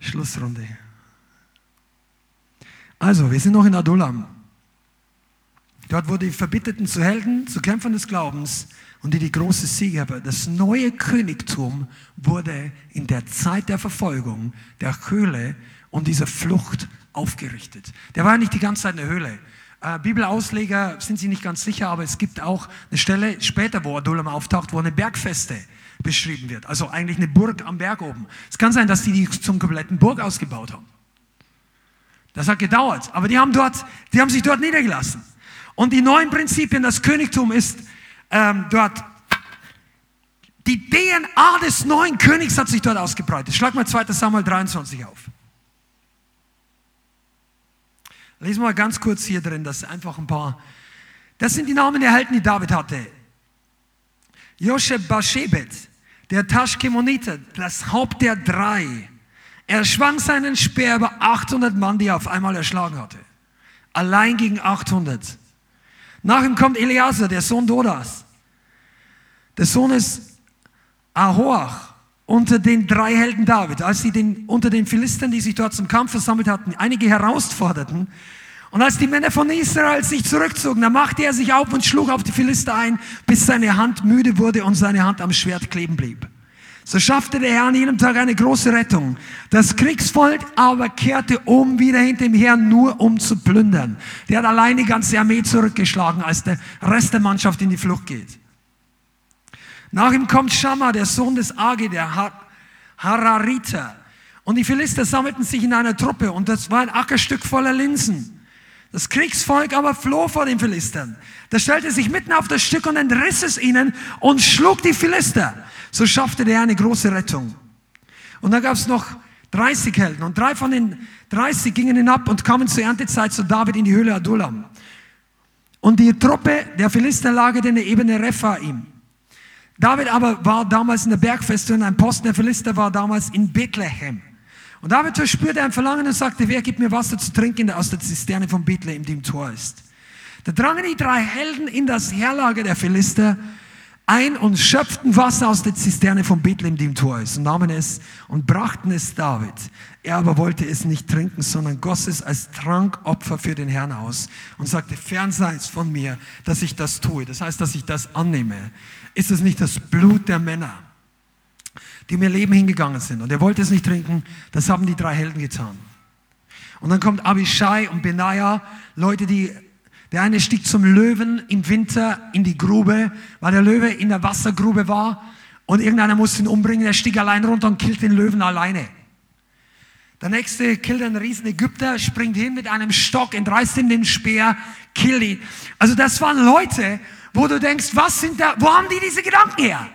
Schlussrunde. Also, wir sind noch in Adullam. Dort wurden die Verbitterten zu Helden, zu Kämpfern des Glaubens und die die große Sieger. Das neue Königtum wurde in der Zeit der Verfolgung, der Höhle und dieser Flucht aufgerichtet. Der war nicht die ganze Zeit in der Höhle. Äh, Bibelausleger sind sich nicht ganz sicher, aber es gibt auch eine Stelle später, wo Adullam auftaucht, wo eine Bergfeste beschrieben wird. Also eigentlich eine Burg am Berg oben. Es kann sein, dass die die zum kompletten Burg ausgebaut haben. Das hat gedauert, aber die haben dort, die haben sich dort niedergelassen. Und die neuen Prinzipien, das Königtum ist ähm, dort. Die DNA des neuen Königs hat sich dort ausgebreitet. Schlag mal 2. Samuel 23 auf. Lesen wir mal ganz kurz hier drin, das einfach ein paar. Das sind die Namen der Helden, die David hatte. Josheb Bashebet, der Taschkemoniter, das Haupt der drei. Er schwang seinen Speer über 800 Mann, die er auf einmal erschlagen hatte. Allein gegen 800. Nach ihm kommt Eleazar, der Sohn Dodas. Der Sohn ist Ahoach unter den drei Helden David, als sie den, unter den Philistern, die sich dort zum Kampf versammelt hatten, einige herausforderten. Und als die Männer von Israel sich zurückzogen, dann machte er sich auf und schlug auf die Philister ein, bis seine Hand müde wurde und seine Hand am Schwert kleben blieb. So schaffte der Herr an jedem Tag eine große Rettung. Das Kriegsvolk aber kehrte um wieder hinter dem Herrn, nur um zu plündern. Der hat allein die ganze Armee zurückgeschlagen, als der Rest der Mannschaft in die Flucht geht. Nach ihm kommt Schamma, der Sohn des Agi, der Harariter. Und die Philister sammelten sich in einer Truppe und das war ein Ackerstück voller Linsen. Das Kriegsvolk aber floh vor den Philistern. Da stellte sich mitten auf das Stück und entriss es ihnen und schlug die Philister. So schaffte der eine große Rettung. Und dann gab es noch 30 Helden und drei von den 30 gingen hinab und kamen zur Erntezeit zu David in die Höhle Adullam. Und die Truppe der Philister lagerte in der Ebene Rephaim. David aber war damals in der Bergfeste und ein Posten der Philister war damals in Bethlehem. Und David verspürte ein Verlangen und sagte, wer gibt mir Wasser zu trinken aus der Zisterne von Bethlehem, die im Tor ist. Da drangen die drei Helden in das Herlager der Philister ein und schöpften Wasser aus der Zisterne von Bethlehem, die im Tor ist, und nahmen es und brachten es David. Er aber wollte es nicht trinken, sondern goss es als Trankopfer für den Herrn aus und sagte, fern sei es von mir, dass ich das tue. Das heißt, dass ich das annehme. Ist es nicht das Blut der Männer, die mir Leben hingegangen sind? Und er wollte es nicht trinken, das haben die drei Helden getan. Und dann kommt Abishai und Benaja, Leute, die, der eine stieg zum Löwen im Winter in die Grube, weil der Löwe in der Wassergrube war und irgendeiner musste ihn umbringen, er stieg allein runter und killt den Löwen alleine. Der nächste killt einen riesen Ägypter, springt hin mit einem Stock, entreißt ihm den Speer, killt ihn. Also das waren Leute, wo du denkst, was sind da, wo haben die diese Gedanken her?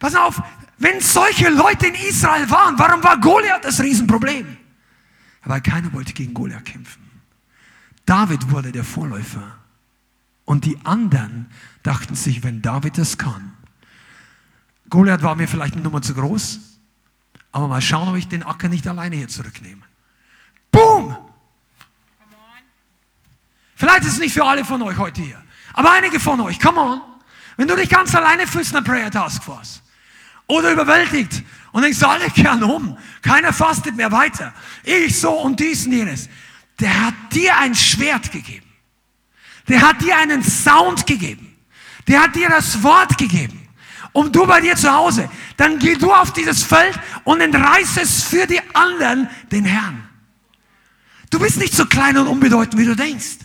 Pass auf, wenn solche Leute in Israel waren, warum war Goliath das Riesenproblem? Weil keiner wollte gegen Goliath kämpfen. David wurde der Vorläufer. Und die anderen dachten sich, wenn David das kann, Goliath war mir vielleicht eine Nummer zu groß, aber mal schauen, ob ich den Acker nicht alleine hier zurücknehme. Boom! Vielleicht ist es nicht für alle von euch heute hier, aber einige von euch, come on. Wenn du dich ganz alleine fühlst in der Prayer Task Force oder überwältigt und denkst, alle kehren um, keiner fastet mehr weiter, ich so und dies und jenes, der hat dir ein Schwert gegeben. Der hat dir einen Sound gegeben. Der hat dir das Wort gegeben. Und du bei dir zu Hause, dann geh du auf dieses Feld und entreiß es für die anderen den Herrn. Du bist nicht so klein und unbedeutend, wie du denkst.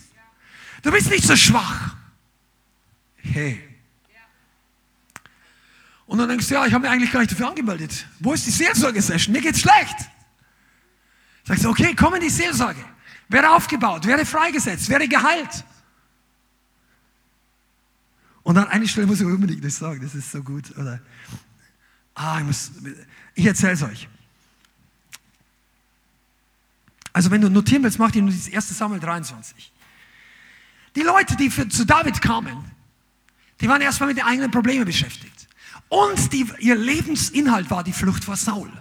Du bist nicht so schwach. Hey. Und dann denkst du, ja, ich habe mich eigentlich gar nicht dafür angemeldet. Wo ist die Seelsorge-Session? Mir geht's schlecht. Sagst du, okay, komm in die Seelsorge. Werde aufgebaut, werde freigesetzt, werde geheilt. Und dann eine Stelle muss ich unbedingt das sagen, das ist so gut. Oder, ah, ich, muss, ich erzähle es euch. Also wenn du notieren willst, mach dir nur dieses 1. Samuel 23. Die Leute, die für, zu David kamen, die waren erstmal mit den eigenen Problemen beschäftigt. Und die, ihr Lebensinhalt war die Flucht vor Saul.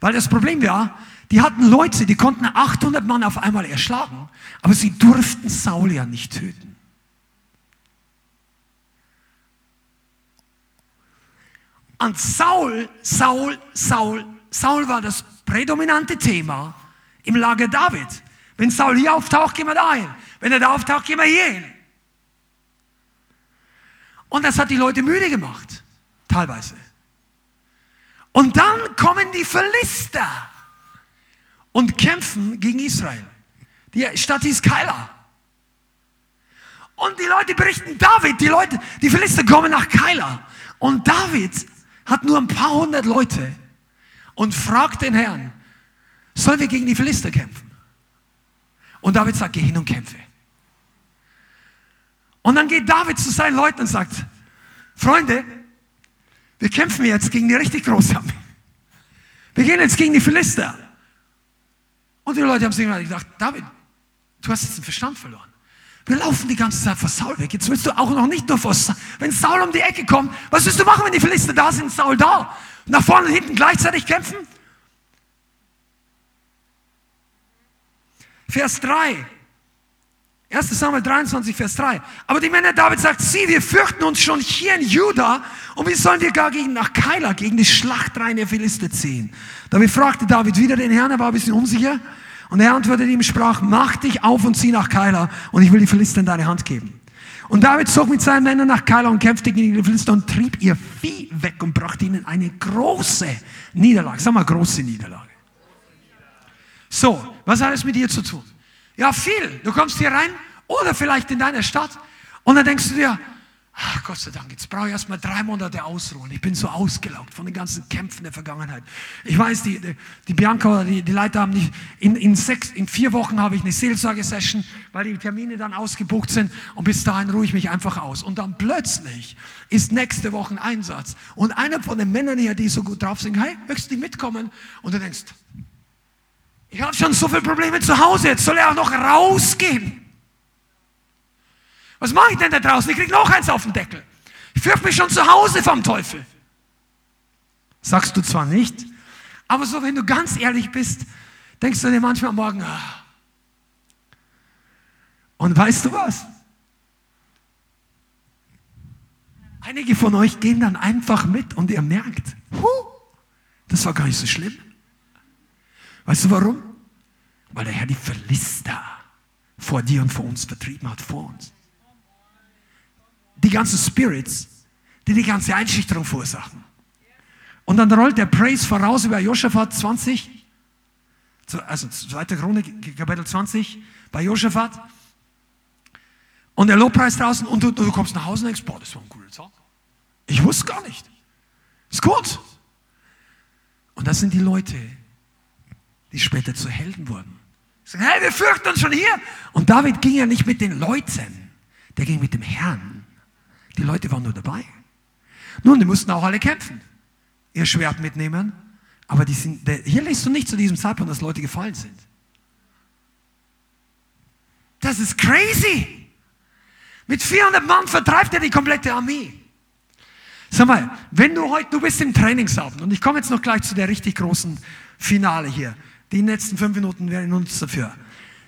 Weil das Problem war, die hatten Leute, die konnten 800 Mann auf einmal erschlagen, aber sie durften Saul ja nicht töten. Und Saul, Saul, Saul, Saul war das prädominante Thema im Lager David. Wenn Saul hier auftaucht, gehen wir da hin. Wenn er da auftaucht, gehen wir hier hin. Und das hat die Leute müde gemacht, teilweise. Und dann kommen die Philister und kämpfen gegen Israel. Die Stadt hieß Keila. Und die Leute berichten David, die Leute, die Philister kommen nach Keila. Und David hat nur ein paar hundert Leute und fragt den Herrn, sollen wir gegen die Philister kämpfen? Und David sagt, geh hin und kämpfe. Und dann geht David zu seinen Leuten und sagt, Freunde, wir kämpfen jetzt gegen die richtig großen Armee. Wir gehen jetzt gegen die Philister. Und die Leute haben sich gedacht, David, du hast jetzt den Verstand verloren. Wir laufen die ganze Zeit vor Saul weg. Jetzt willst du auch noch nicht nur vor Saul. Wenn Saul um die Ecke kommt, was willst du machen, wenn die Philister da sind, Saul da? Nach vorne und hinten gleichzeitig kämpfen? Vers 3. 1 Samuel 23, Vers 3. Aber die Männer David sagt, sieh, wir fürchten uns schon hier in Juda und wie sollen wir gar gegen, nach Keila, gegen die Schlachtreihen der Philister ziehen? Damit fragte David wieder den Herrn, er war ein bisschen unsicher. Und er antwortete ihm, sprach, mach dich auf und zieh nach Keila und ich will die Philister in deine Hand geben. Und David zog mit seinen Männern nach Keila und kämpfte gegen die Philister und trieb ihr Vieh weg und brachte ihnen eine große Niederlage. Sag mal, große Niederlage. So, was hat es mit dir zu tun? Ja, viel. Du kommst hier rein oder vielleicht in deine Stadt und dann denkst du dir, Ach, Gott sei Dank, jetzt brauche ich erst mal drei Monate ausruhen. Ich bin so ausgelaugt von den ganzen Kämpfen der Vergangenheit. Ich weiß, die, die, die Bianca oder die, die Leiter haben nicht, in, in, sechs, in vier Wochen habe ich eine Seelsorge-Session, weil die Termine dann ausgebucht sind und bis dahin ruhe ich mich einfach aus. Und dann plötzlich ist nächste Woche ein Einsatz und einer von den Männern hier, die so gut drauf sind, hey, möchtest du nicht mitkommen? Und du denkst, ich habe schon so viele Probleme zu Hause, jetzt soll er auch noch rausgehen. Was mache ich denn da draußen? Ich kriege noch eins auf den Deckel. Ich fürchte mich schon zu Hause vom Teufel. Sagst du zwar nicht, aber so, wenn du ganz ehrlich bist, denkst du dir manchmal morgen, ah. und weißt du was? Einige von euch gehen dann einfach mit und ihr merkt, huh, das war gar nicht so schlimm. Weißt du warum? Weil der Herr die Philister vor dir und vor uns vertrieben hat, vor uns die ganzen Spirits, die die ganze Einschüchterung verursachen. Und dann rollt der Praise voraus über Josaphat 20, also 2. Chronik, Kapitel 20, bei Josaphat. Und der Lobpreis draußen und du, du, kommst nach Hause und denkst, boah, das war ein cooler Song. Ich wusste gar nicht. Ist gut. Und das sind die Leute, die später zu Helden wurden. Sagen, hey, wir fürchten uns schon hier. Und David ging ja nicht mit den Leuten, der ging mit dem Herrn. Die Leute waren nur dabei. Nun, die mussten auch alle kämpfen. Ihr Schwert mitnehmen. Aber die sind, hier liest du nicht zu diesem Zeitpunkt, dass Leute gefallen sind. Das ist crazy. Mit 400 Mann vertreibt er die komplette Armee. Sag mal, wenn du heute, du bist im Trainingsabend und ich komme jetzt noch gleich zu der richtig großen Finale hier. Die letzten fünf Minuten werden uns dafür.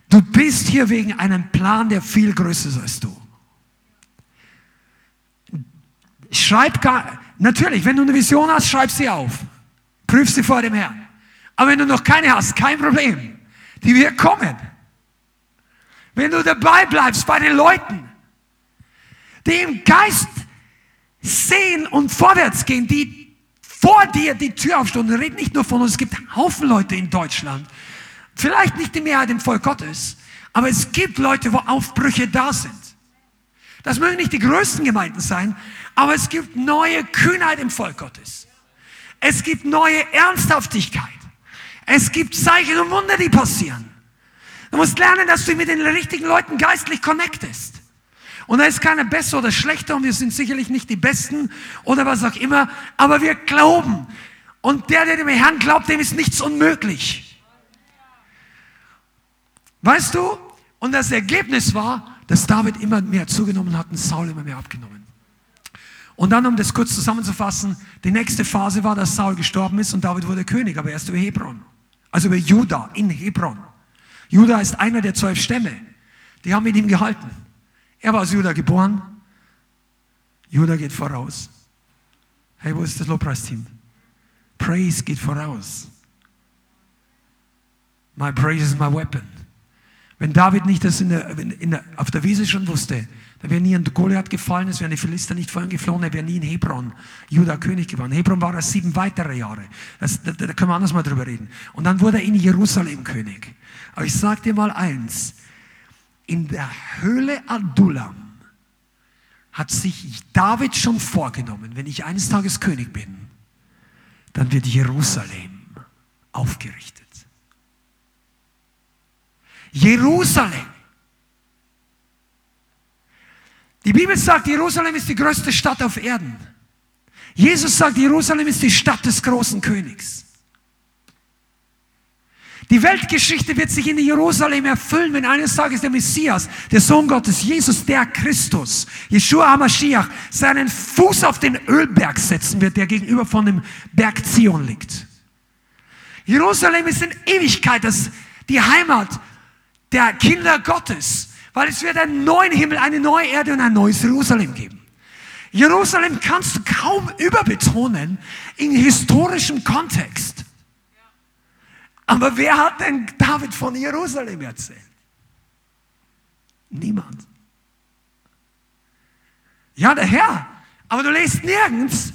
Du bist hier wegen einem Plan, der viel größer ist als du. Schreib gar, natürlich, wenn du eine Vision hast, schreib sie auf. Prüf sie vor dem Herrn. Aber wenn du noch keine hast, kein Problem. Die wird kommen. Wenn du dabei bleibst bei den Leuten, die im Geist sehen und vorwärts gehen, die vor dir die Tür aufstoßen. Red nicht nur von uns, es gibt Haufen Leute in Deutschland. Vielleicht nicht die Mehrheit im Volk Gottes, aber es gibt Leute, wo Aufbrüche da sind. Das mögen nicht die größten Gemeinden sein, aber es gibt neue Kühnheit im Volk Gottes. Es gibt neue Ernsthaftigkeit. Es gibt Zeichen und Wunder, die passieren. Du musst lernen, dass du mit den richtigen Leuten geistlich connectest. Und da ist keiner besser oder schlechter und wir sind sicherlich nicht die Besten oder was auch immer, aber wir glauben. Und der, der dem Herrn glaubt, dem ist nichts unmöglich. Weißt du? Und das Ergebnis war, dass David immer mehr zugenommen hat und Saul immer mehr abgenommen. Und dann, um das kurz zusammenzufassen, die nächste Phase war, dass Saul gestorben ist und David wurde König, aber erst über Hebron. Also über Juda in Hebron. Juda ist einer der zwölf Stämme. Die haben mit ihm gehalten. Er war aus Juda geboren. Juda geht voraus. Hey, wo ist das Lobpreisteam? Praise geht voraus. My praise is my weapon. Wenn David nicht das in der, in der, auf der Wiese schon wusste, da wäre nie ein Goliath gefallen, es wären die Philister nicht vorhin geflohen, er wäre nie in Hebron Juda König geworden. Hebron war er sieben weitere Jahre. Das, da, da können wir anders mal drüber reden. Und dann wurde er in Jerusalem König. Aber ich sage dir mal eins, in der Höhle Adullam hat sich David schon vorgenommen, wenn ich eines Tages König bin, dann wird Jerusalem aufgerichtet. Jerusalem. Die Bibel sagt, Jerusalem ist die größte Stadt auf Erden. Jesus sagt, Jerusalem ist die Stadt des großen Königs. Die Weltgeschichte wird sich in Jerusalem erfüllen, wenn eines Tages der Messias, der Sohn Gottes, Jesus, der Christus, Yeshua HaMashiach, seinen Fuß auf den Ölberg setzen wird, der gegenüber von dem Berg Zion liegt. Jerusalem ist in Ewigkeit das, die Heimat der Kinder Gottes, weil es wird einen neuen Himmel, eine neue Erde und ein neues Jerusalem geben. Jerusalem kannst du kaum überbetonen in historischem Kontext. Aber wer hat denn David von Jerusalem erzählt? Niemand. Ja, der Herr. Aber du lest nirgends,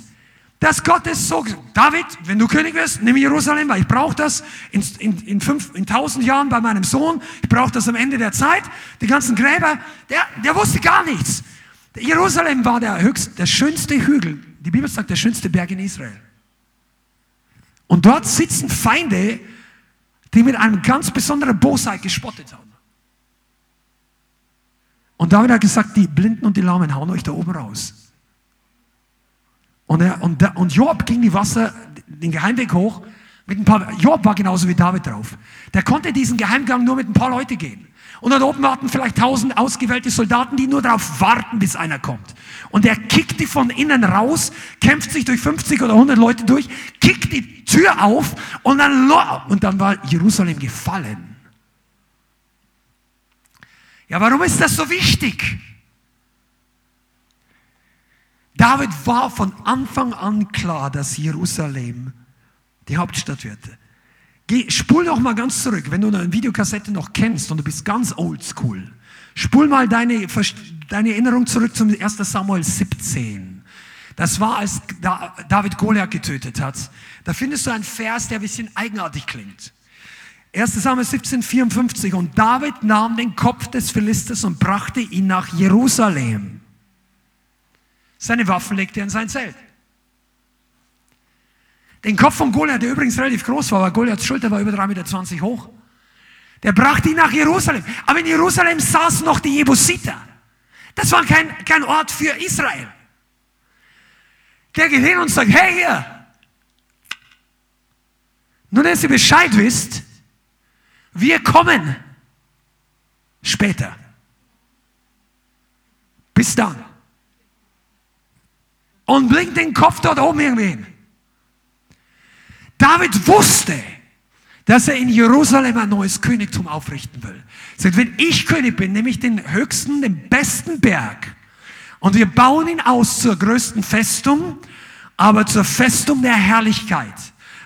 dass Gott es so gesagt David, wenn du König wirst, nimm Jerusalem, weil ich brauche das in, in, in, fünf, in tausend Jahren bei meinem Sohn. Ich brauche das am Ende der Zeit. Die ganzen Gräber, der, der wusste gar nichts. Jerusalem war der höchste, der schönste Hügel. Die Bibel sagt, der schönste Berg in Israel. Und dort sitzen Feinde, die mit einem ganz besonderen Bosheit gespottet haben. Und David hat gesagt, die Blinden und die Lahmen hauen euch da oben raus. Und, er, und, und Job ging die Wasser, den Geheimweg hoch, mit ein paar, Job war genauso wie David drauf. Der konnte diesen Geheimgang nur mit ein paar Leute gehen. Und dort oben warten vielleicht tausend ausgewählte Soldaten, die nur darauf warten, bis einer kommt. Und er kickt die von innen raus, kämpft sich durch 50 oder 100 Leute durch, kickt die Tür auf und dann, und dann war Jerusalem gefallen. Ja, warum ist das so wichtig? David war von Anfang an klar, dass Jerusalem die Hauptstadt wird. Geh, spul doch mal ganz zurück, wenn du eine Videokassette noch kennst und du bist ganz oldschool. Spul mal deine, deine Erinnerung zurück zum 1. Samuel 17. Das war, als David Goliath getötet hat. Da findest du einen Vers, der ein bisschen eigenartig klingt. 1. Samuel 17, 54. Und David nahm den Kopf des Philisters und brachte ihn nach Jerusalem. Seine Waffen legte er in sein Zelt. Den Kopf von Goliath, der übrigens relativ groß war, weil Goliaths Schulter war über 3,20 Meter hoch. Der brachte ihn nach Jerusalem. Aber in Jerusalem saßen noch die Jebusiter. Das war kein, kein Ort für Israel. Der geht hin und sagt, hey hier, nur dass ihr Bescheid wisst, wir kommen später. Bis dann. Und blinkt den Kopf dort oben irgendwie hin. David wusste, dass er in Jerusalem ein neues Königtum aufrichten will. Er sagt, wenn ich König bin, nehme ich den höchsten, den besten Berg und wir bauen ihn aus zur größten Festung, aber zur Festung der Herrlichkeit.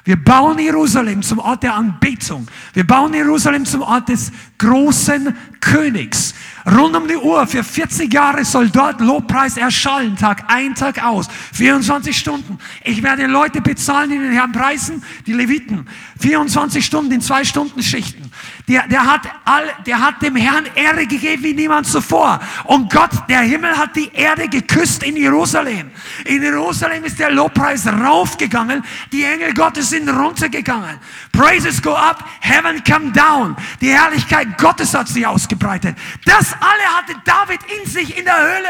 Wir bauen Jerusalem zum Ort der Anbetung. Wir bauen Jerusalem zum Ort des großen Königs. Rund um die Uhr für 40 Jahre soll dort Lobpreis erschallen, Tag ein, Tag aus, 24 Stunden. Ich werde Leute bezahlen, die den Herrn preisen, die Leviten. 24 Stunden in zwei Stunden Schichten. Der, der, hat all, der hat dem Herrn Ehre gegeben wie niemand zuvor. Und Gott, der Himmel hat die Erde geküsst in Jerusalem. In Jerusalem ist der Lobpreis raufgegangen. Die Engel Gottes sind runtergegangen. Praises go up, heaven come down. Die Herrlichkeit Gottes hat sich ausgebreitet. Das alle hatte David in sich in der Höhle.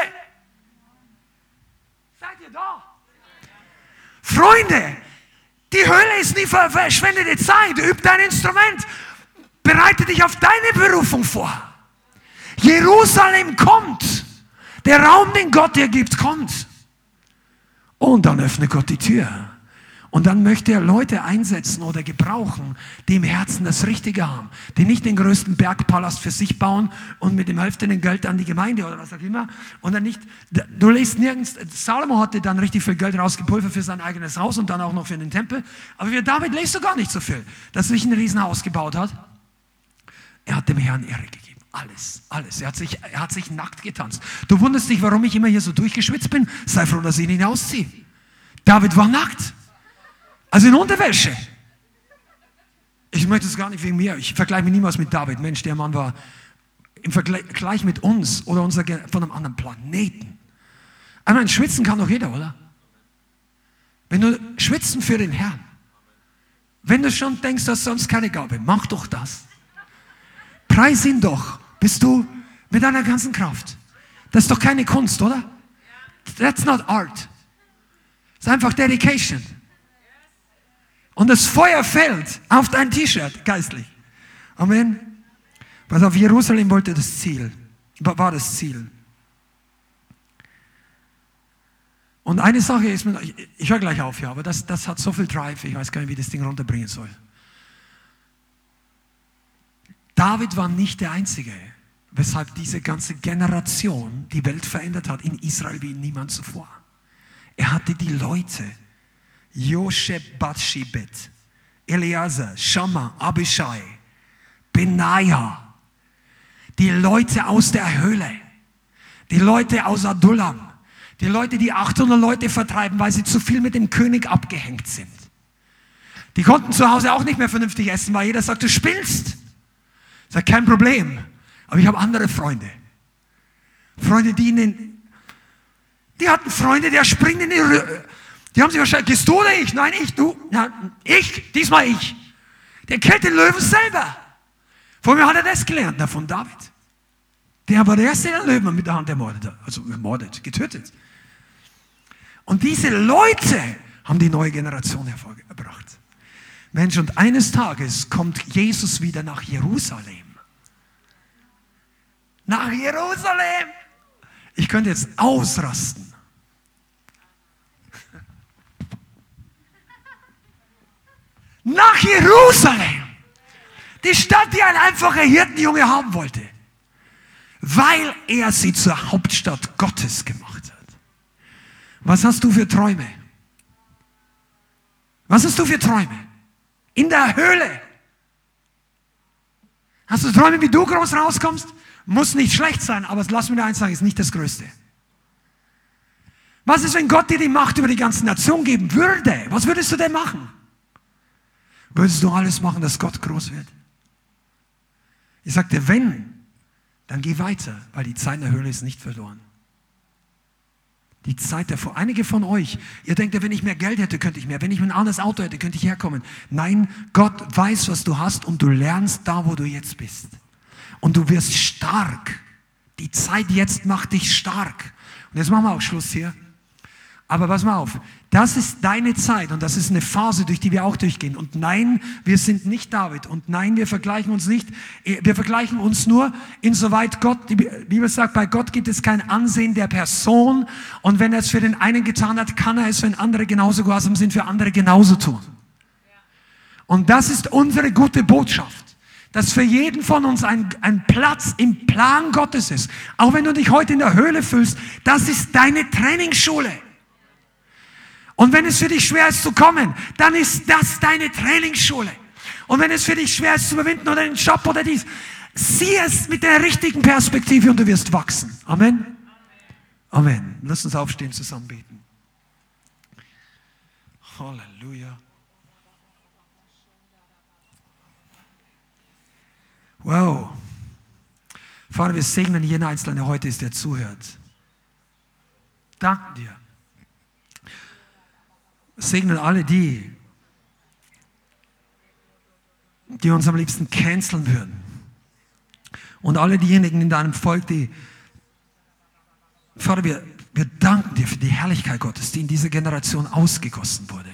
Seid ihr da? Freunde, die Höhle ist nie verschwendete Zeit. Üb dein Instrument. Bereite dich auf deine Berufung vor. Jerusalem kommt. Der Raum, den Gott dir gibt, kommt. Und dann öffnet Gott die Tür. Und dann möchte er Leute einsetzen oder gebrauchen, die im Herzen das Richtige haben, die nicht den größten Bergpalast für sich bauen und mit dem Hälfte den Geld an die Gemeinde oder was auch immer. Und dann nicht, du lest nirgends, Salomo hatte dann richtig viel Geld rausgepulvert für sein eigenes Haus und dann auch noch für den Tempel. Aber für David lest du gar nicht so viel, dass sich ein Riesenhaus gebaut hat. Er hat dem Herrn Ehre gegeben. Alles, alles. Er hat, sich, er hat sich nackt getanzt. Du wunderst dich, warum ich immer hier so durchgeschwitzt bin. Sei froh, dass ich ihn ausziehe. David war nackt. Also in Unterwäsche. Ich möchte es gar nicht wegen mir. Ich vergleiche mich niemals mit David. Mensch, der Mann war im Vergleich mit uns oder unser, von einem anderen Planeten. Ich meine, schwitzen kann doch jeder, oder? Wenn du schwitzen für den Herrn, wenn du schon denkst, dass sonst keine Gabe, mach doch das. Preis ihn doch, bist du mit deiner ganzen Kraft. Das ist doch keine Kunst, oder? That's not art. Das ist einfach Dedication. Und das Feuer fällt auf dein T-Shirt, geistlich. Amen. Was auf Jerusalem wollte das Ziel, war das Ziel. Und eine Sache ist, ich, ich höre gleich auf, ja, aber das, das hat so viel Drive, ich weiß gar nicht, wie das Ding runterbringen soll. David war nicht der Einzige, weshalb diese ganze Generation die Welt verändert hat in Israel wie niemand zuvor. Er hatte die Leute, Josheb Batshibet, Eleazar, Shammah, Abishai, Benaja, die Leute aus der Höhle, die Leute aus Adullam, die Leute, die 800 Leute vertreiben, weil sie zu viel mit dem König abgehängt sind. Die konnten zu Hause auch nicht mehr vernünftig essen, weil jeder sagt, du spielst. Sage, kein Problem. Aber ich habe andere Freunde. Freunde, die in den, die hatten Freunde, der springt in die, die haben sich wahrscheinlich, gehst du oder ich? Nein, ich, du. Ja, ich, diesmal ich. Der kennt den Löwen selber. Von mir hat er das gelernt, von David. Der war der erste, der Löwen mit der Hand ermordet hat. Also ermordet, getötet. Und diese Leute haben die neue Generation hervorgebracht. Mensch, und eines Tages kommt Jesus wieder nach Jerusalem. Nach Jerusalem. Ich könnte jetzt ausrasten. nach Jerusalem. Die Stadt, die ein einfacher Hirtenjunge haben wollte. Weil er sie zur Hauptstadt Gottes gemacht hat. Was hast du für Träume? Was hast du für Träume? In der Höhle. Hast du Träume, wie du groß rauskommst? Muss nicht schlecht sein, aber lass mir dir eins sagen, ist nicht das Größte. Was ist, wenn Gott dir die Macht über die ganze Nation geben würde? Was würdest du denn machen? Würdest du alles machen, dass Gott groß wird? Ich sagte, wenn, dann geh weiter, weil die Zeit in der Höhle ist nicht verloren. Die Zeit davor. Einige von euch, ihr denkt wenn ich mehr Geld hätte, könnte ich mehr. Wenn ich ein anderes Auto hätte, könnte ich herkommen. Nein, Gott weiß, was du hast und du lernst da, wo du jetzt bist. Und du wirst stark. Die Zeit jetzt macht dich stark. Und jetzt machen wir auch Schluss hier. Aber pass mal auf, das ist deine Zeit und das ist eine Phase, durch die wir auch durchgehen. Und nein, wir sind nicht David. Und nein, wir vergleichen uns nicht. Wir vergleichen uns nur insoweit Gott, die Bibel sagt, bei Gott gibt es kein Ansehen der Person. Und wenn er es für den einen getan hat, kann er es, wenn andere genauso gehorsam sind, für andere genauso tun. Und das ist unsere gute Botschaft dass für jeden von uns ein, ein Platz im Plan Gottes ist. Auch wenn du dich heute in der Höhle fühlst, das ist deine Trainingsschule. Und wenn es für dich schwer ist zu kommen, dann ist das deine Trainingsschule. Und wenn es für dich schwer ist zu überwinden oder den Job oder dies, sieh es mit der richtigen Perspektive und du wirst wachsen. Amen. Amen. Lass uns aufstehen, zusammen beten. Halleluja. Wow. Vater, wir segnen jeden Einzelnen, der heute ist, der zuhört. Danke dir segnen alle die, die uns am liebsten canceln würden. Und alle diejenigen in deinem Volk, die, Vater, wir, wir danken dir für die Herrlichkeit Gottes, die in dieser Generation ausgegossen wurde.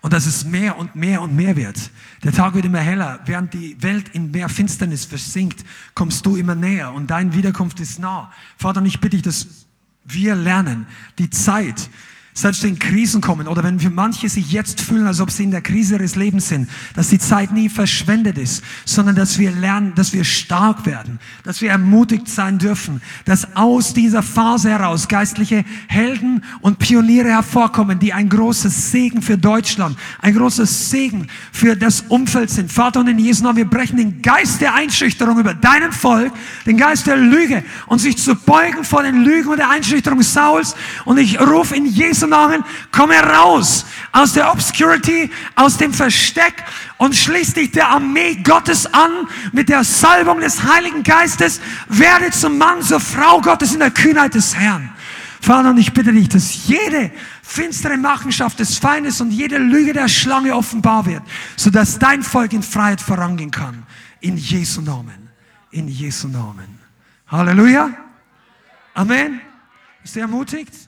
Und dass es mehr und mehr und mehr wird. Der Tag wird immer heller. Während die Welt in mehr Finsternis versinkt, kommst du immer näher und deine Wiederkunft ist nah. Vater, und ich bitte dich, dass Wir lernen die Zeit, selbst wenn Krisen kommen oder wenn für manche sich jetzt fühlen, als ob sie in der Krise ihres Lebens sind, dass die Zeit nie verschwendet ist, sondern dass wir lernen, dass wir stark werden, dass wir ermutigt sein dürfen, dass aus dieser Phase heraus geistliche Helden und Pioniere hervorkommen, die ein großes Segen für Deutschland, ein großes Segen für das Umfeld sind. Vater, und in Jesu Namen, wir brechen den Geist der Einschüchterung über deinem Volk, den Geist der Lüge und sich zu beugen vor den Lügen und der Einschüchterung Sauls. Und ich rufe in Jesu Namen, komm heraus aus der Obscurity, aus dem Versteck und schließ dich der Armee Gottes an mit der Salbung des Heiligen Geistes. Werde zum Mann, zur Frau Gottes in der Kühnheit des Herrn. Vater, und ich bitte dich, dass jede finstere Machenschaft des Feindes und jede Lüge der Schlange offenbar wird, sodass dein Volk in Freiheit vorangehen kann. In Jesu Namen. In Jesu Namen. Halleluja. Amen. Ist ihr ermutigt?